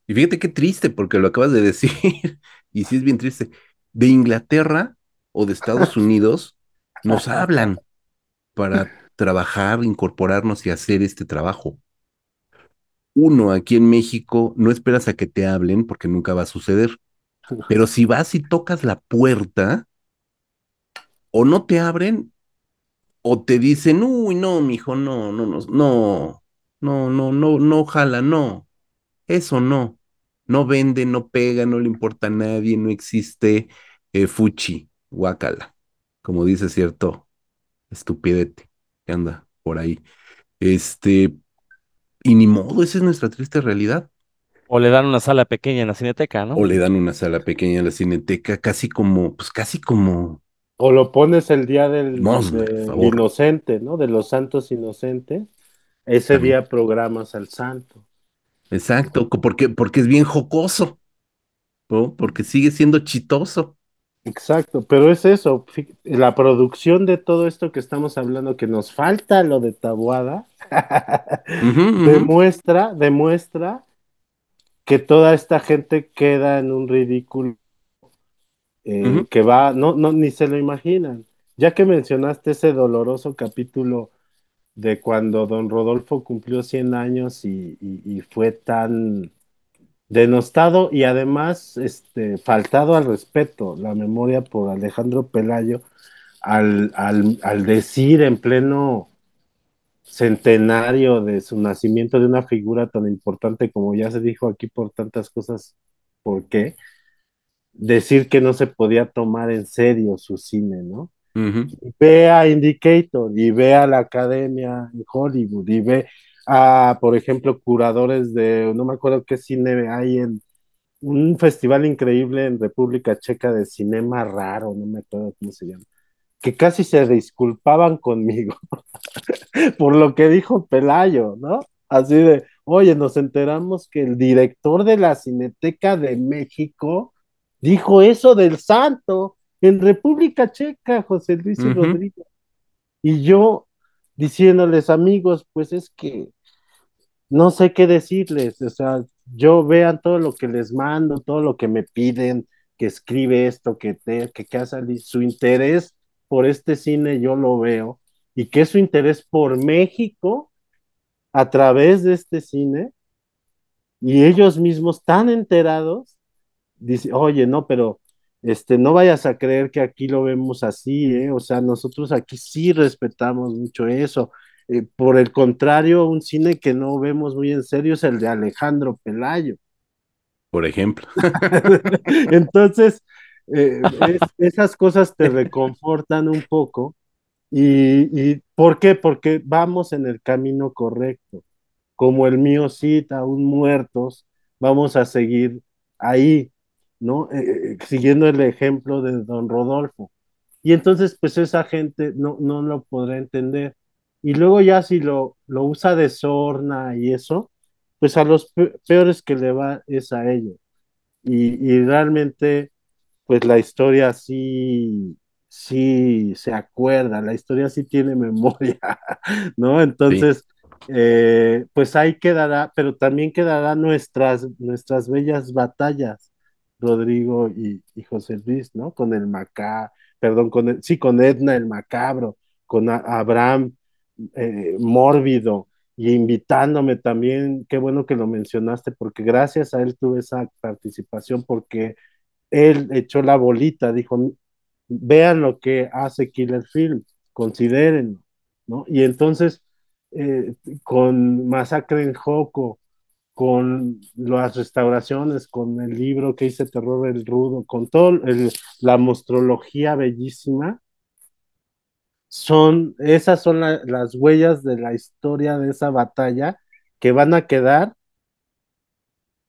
Y fíjate qué triste, porque lo acabas de decir, [LAUGHS] y sí es bien triste. De Inglaterra o de Estados [LAUGHS] Unidos nos hablan para trabajar, incorporarnos y hacer este trabajo. Uno, aquí en México, no esperas a que te hablen porque nunca va a suceder. [LAUGHS] Pero si vas y tocas la puerta, o no te abren, o te dicen, uy, no, mijo, no, no, no, no, no, no, no, no, ojalá, no. Eso no. No vende, no pega, no le importa a nadie, no existe eh, fuchi, guacala, como dice cierto estupidete que anda por ahí. Este, y ni modo, esa es nuestra triste realidad. O le dan una sala pequeña en la cineteca, ¿no? O le dan una sala pequeña en la cineteca, casi como, pues casi como, O lo pones el día del, no, inocente, ¿no? De los santos inocentes. Ese también. día programas al santo. Exacto, porque, porque es bien jocoso, ¿no? Porque sigue siendo chitoso. Exacto, pero es eso, la producción de todo esto que estamos hablando, que nos falta lo de Tabuada, [LAUGHS] demuestra, demuestra que toda esta gente queda en un ridículo eh, que va, no, no, ni se lo imaginan. Ya que mencionaste ese doloroso capítulo de cuando don Rodolfo cumplió 100 años y, y- y fue tan denostado y además este, faltado al respeto, la memoria por Alejandro Pelayo, al, al, al decir en pleno centenario de su nacimiento de una figura tan importante como ya se dijo aquí por tantas cosas, ¿por qué? Decir que no se podía tomar en serio su cine, ¿no? Ujú. Ve a Indicator y ve a la academia en Hollywood y ve a, por ejemplo, curadores de, no me acuerdo qué cine hay en un festival increíble en República Checa de cinema raro, no me acuerdo cómo se llama, que casi se disculpaban conmigo [LAUGHS] por lo que dijo Pelayo, ¿no? Así de, oye, nos enteramos que el director de la Cineteca de México dijo eso del santo en República Checa, José Luis Ujú. Rodrigo. Y yo diciéndoles, amigos, pues es que no sé qué decirles, o sea, yo vean todo lo que les mando, todo lo que me piden, que escribe esto, que, te, que, que ha salido, su interés por este cine yo lo veo, y que su interés por México a través de este cine, y ellos mismos tan enterados, dicen, oye, no, pero este, no vayas a creer que aquí lo vemos así, ¿eh? O sea, nosotros aquí sí respetamos mucho eso. Eh, por el contrario, un cine que no vemos muy en serio es el de Alejandro Pelayo. Por ejemplo. [LAUGHS] Entonces, eh, es- [LAUGHS] esas cosas te reconfortan un poco. ¿Y, y por qué? Porque vamos en el camino correcto. Como el mío cita, aún muertos, vamos a seguir ahí, ¿no? Eh, eh, siguiendo el ejemplo de don Rodolfo. Y entonces, pues esa gente no, no lo podrá entender. Y luego ya si lo, lo usa de sorna y eso, pues a los pe- peores que le va es a ellos. Y, y realmente, pues la historia sí, sí se acuerda, la historia sí tiene [LAUGHS] memoria, ¿no? Sí. Entonces, eh, pues ahí quedará, pero también quedarán nuestras, nuestras bellas batallas, Rodrigo y, José Luis, ¿no? Con el Macá, perdón, con sí, con Edna el Macabro, con Abraham eh, Mórbido, y invitándome también, qué bueno que lo mencionaste, porque gracias a él tuve esa participación, porque él echó la bolita, dijo, vean lo que hace Killer Film, considérenlo, ¿no? Y entonces, eh, con Masacre en Joco, con las restauraciones, con el libro que hice Terror el Rudo, con toda la mostrología bellísima, son, esas son la- las huellas de la historia de esa batalla que van a quedar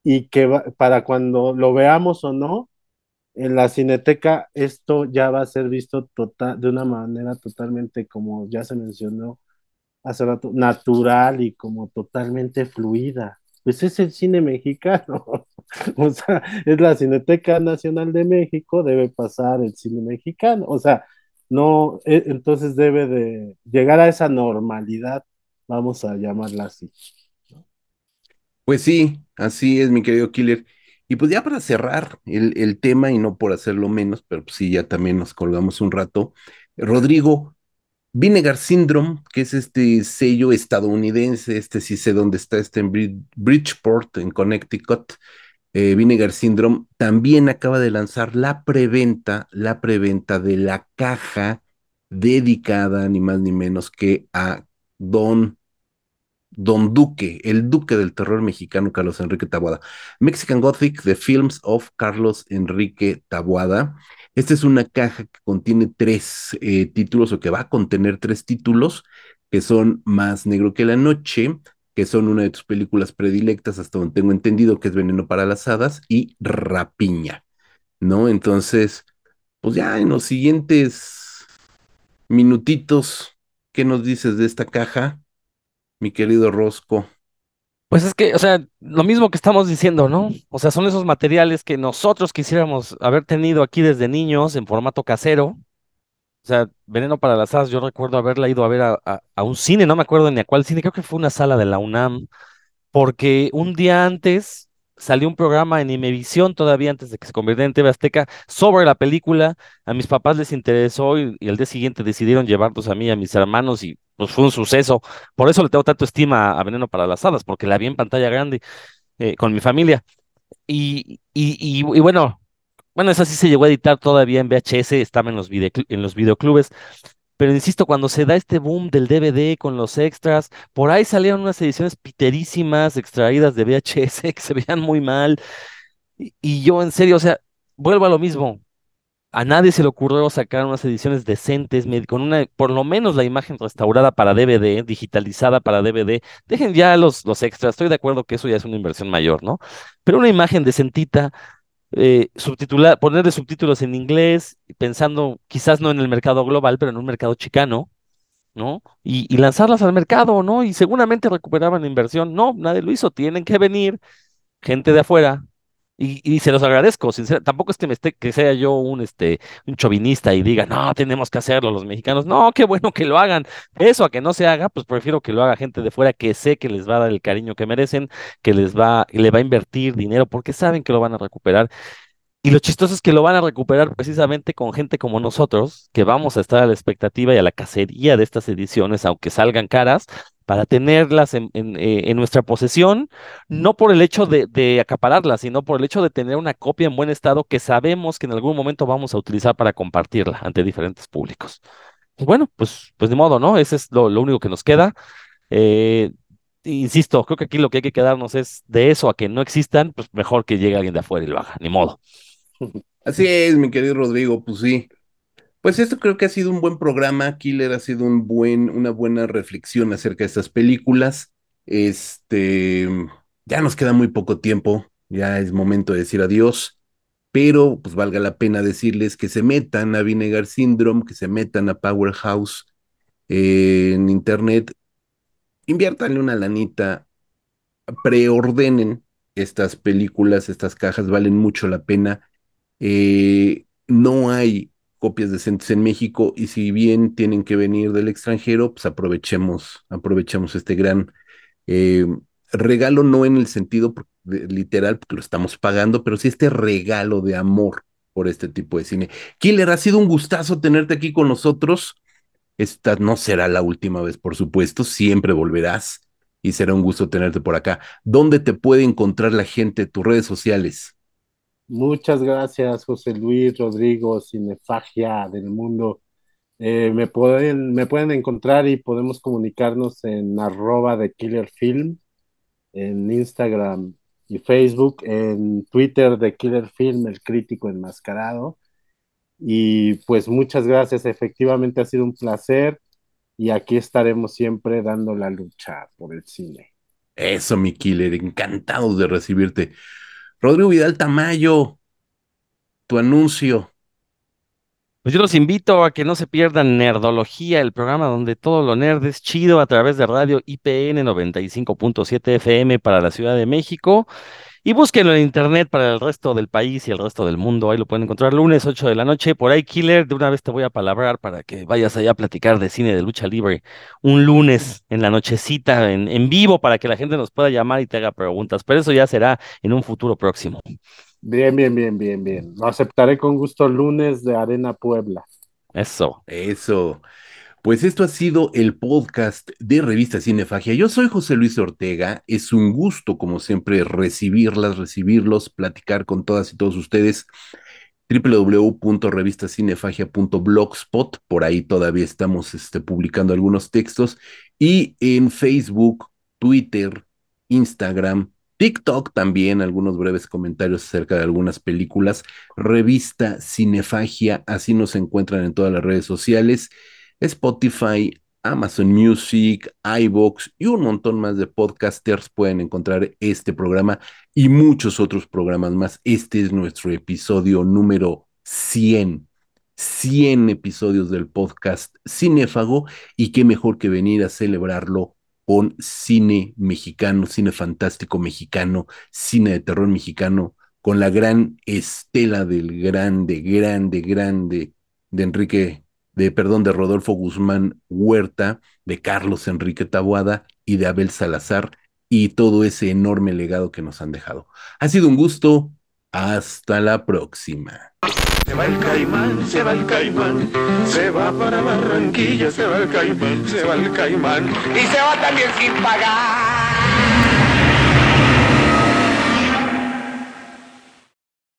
y que va- para cuando lo veamos o no, en la cineteca esto ya va a ser visto total, de una manera totalmente, como ya se mencionó hace rato, natural y como totalmente fluida. Pues es el cine mexicano, [LAUGHS] o sea, es la Cineteca Nacional de México, debe pasar el cine mexicano, o sea, no, e- entonces debe de llegar a esa normalidad, vamos a llamarla así. Pues sí, así es, mi querido Killer. Y pues ya para cerrar el, el tema, y no por hacerlo menos, pero pues sí, ya también nos colgamos un rato. Rodrigo, Vinegar Syndrome, que es este sello estadounidense, este sí sé dónde está, este en Brid- Bridgeport, en Connecticut. Eh, Vinegar Syndrome también acaba de lanzar la preventa, la preventa de la caja dedicada, ni más ni menos que a Don Don Duque, el duque del terror mexicano Carlos Enrique Taboada. Mexican Gothic, The Films of Carlos Enrique Taboada. Esta es una caja que contiene tres eh, títulos o que va a contener tres títulos que son Más Negro que la Noche, que son una de tus películas predilectas, hasta donde tengo entendido que es Veneno para las Hadas, y Rapiña, ¿no? Entonces, pues ya en los siguientes minutitos, ¿qué nos dices de esta caja, mi querido Rosco? Pues es que, o sea, lo mismo que estamos diciendo, ¿no? O sea, son esos materiales que nosotros quisiéramos haber tenido aquí desde niños en formato casero. O sea, Veneno para las Hadas, yo recuerdo haberla ido a ver a, un cine, no me acuerdo ni a cuál cine, creo que fue una sala de la UNAM, porque un día antes salió un programa en Imevisión, todavía antes de que se convirtiera en TV Azteca, sobre la película. A mis papás les interesó y, y el día siguiente decidieron llevarnos a mí a mis hermanos y pues fue un suceso. Por eso le tengo tanto estima a Veneno para las Hadas, porque la vi en pantalla grande eh, con mi familia. Y, y, bueno, bueno, esa sí se llegó a editar todavía en VHS, estaba en los, en los videoclubes pero insisto, cuando se da este boom del DVD con los extras, por ahí salieron unas ediciones piterísimas extraídas de VHS [LAUGHS] que se veían muy mal. Y, y yo en serio, o sea, vuelvo a lo mismo. A nadie se le ocurrió sacar unas ediciones decentes, con una, por lo menos la imagen restaurada para DVD, digitalizada para DVD. Dejen ya los, los extras, estoy de acuerdo que eso ya es una inversión mayor, ¿no? Pero una imagen decentita, eh, subtitular, ponerle subtítulos en inglés, pensando quizás no en el mercado global, pero en un mercado chicano, ¿no? Y, y lanzarlas al mercado, ¿no? Y seguramente recuperaban la inversión. No, nadie lo hizo, tienen que venir gente de afuera. Y, y se los agradezco, sinceramente. Tampoco es que, me esté, que sea yo un, este, un chauvinista y diga, no, tenemos que hacerlo los mexicanos. No, qué bueno que lo hagan. Eso a que no se haga, pues prefiero que lo haga gente de fuera que sé que les va a dar el cariño que merecen, que les va, le va a invertir dinero porque saben que lo van a recuperar. Y lo chistoso es que lo van a recuperar precisamente con gente como nosotros, que vamos a estar a la expectativa y a la cacería de estas ediciones, aunque salgan caras, para tenerlas en, en, eh, en nuestra posesión, no por el hecho de, de acapararlas, sino por el hecho de tener una copia en buen estado que sabemos que en algún momento vamos a utilizar para compartirla ante diferentes públicos. Y bueno, pues, pues de modo, ¿no? Ese es lo, lo único que nos queda. Eh, insisto, creo que aquí lo que hay que quedarnos es de eso a que no existan, pues mejor que llegue alguien de afuera y lo haga, ni modo. [LAUGHS] Así es, mi querido Rodrigo, pues sí. Pues esto creo que ha sido un buen programa. Killer ha sido un buen, una buena reflexión acerca de estas películas. Este, ya nos queda muy poco tiempo, ya es momento de decir adiós, pero pues valga la pena decirles que se metan a Vinegar Syndrome, que se metan a Powerhouse eh, en internet, inviértanle una lanita, preordenen estas películas, estas cajas valen mucho la pena. Eh, no hay copias decentes en México y si bien tienen que venir del extranjero, pues aprovechemos, aprovechemos este gran eh, regalo, no en el sentido literal, porque lo estamos pagando, pero sí este regalo de amor por este tipo de cine. Killer, ha sido un gustazo tenerte aquí con nosotros. Esta no será la última vez, por supuesto, siempre volverás y será un gusto tenerte por acá. ¿Dónde te puede encontrar la gente, tus redes sociales? Muchas gracias, José Luis, Rodrigo, Cinefagia del Mundo. Eh, me, pueden, me pueden encontrar y podemos comunicarnos en arroba de Killer Film, en Instagram y Facebook, en Twitter de Killer Film, el crítico enmascarado. Y pues muchas gracias, efectivamente ha sido un placer y aquí estaremos siempre dando la lucha por el cine. Eso, mi Killer, encantados de recibirte. Rodrigo Vidal Tamayo, tu anuncio. Pues yo los invito a que no se pierdan Nerdología, el programa donde todo lo nerd es chido a través de radio IPN 95.7 FM para la Ciudad de México. Y búsquenlo en internet para el resto del país y el resto del mundo. Ahí lo pueden encontrar lunes 8 de la noche. Por ahí, Killer, de una vez te voy a palabrar para que vayas allá a platicar de cine de lucha libre un lunes en la nochecita, en, en vivo, para que la gente nos pueda llamar y te haga preguntas. Pero eso ya será en un futuro próximo. Bien, bien, bien, bien, bien. Lo aceptaré con gusto lunes de Arena Puebla. Eso. Eso. Pues esto ha sido el podcast de Revista Cinefagia. Yo soy José Luis Ortega. Es un gusto, como siempre, recibirlas, recibirlos, platicar con todas y todos ustedes. www.revistacinefagia.blogspot. Por ahí todavía estamos este, publicando algunos textos. Y en Facebook, Twitter, Instagram, TikTok también, algunos breves comentarios acerca de algunas películas. Revista Cinefagia, así nos encuentran en todas las redes sociales. Spotify, Amazon Music, iBox y un montón más de podcasters pueden encontrar este programa y muchos otros programas más. Este es nuestro episodio número 100. 100 episodios del podcast Cinéfago y qué mejor que venir a celebrarlo con cine mexicano, cine fantástico mexicano, cine de terror mexicano, con la gran estela del grande, grande, grande de Enrique de, perdón, de Rodolfo Guzmán Huerta, de Carlos Enrique Taboada y de Abel Salazar y todo ese enorme legado que nos han dejado. Ha sido un gusto. Hasta la próxima. Se va el caimán, se va el caimán, se va para Barranquilla, se va el caimán, se va el caimán. Y se va también sin pagar.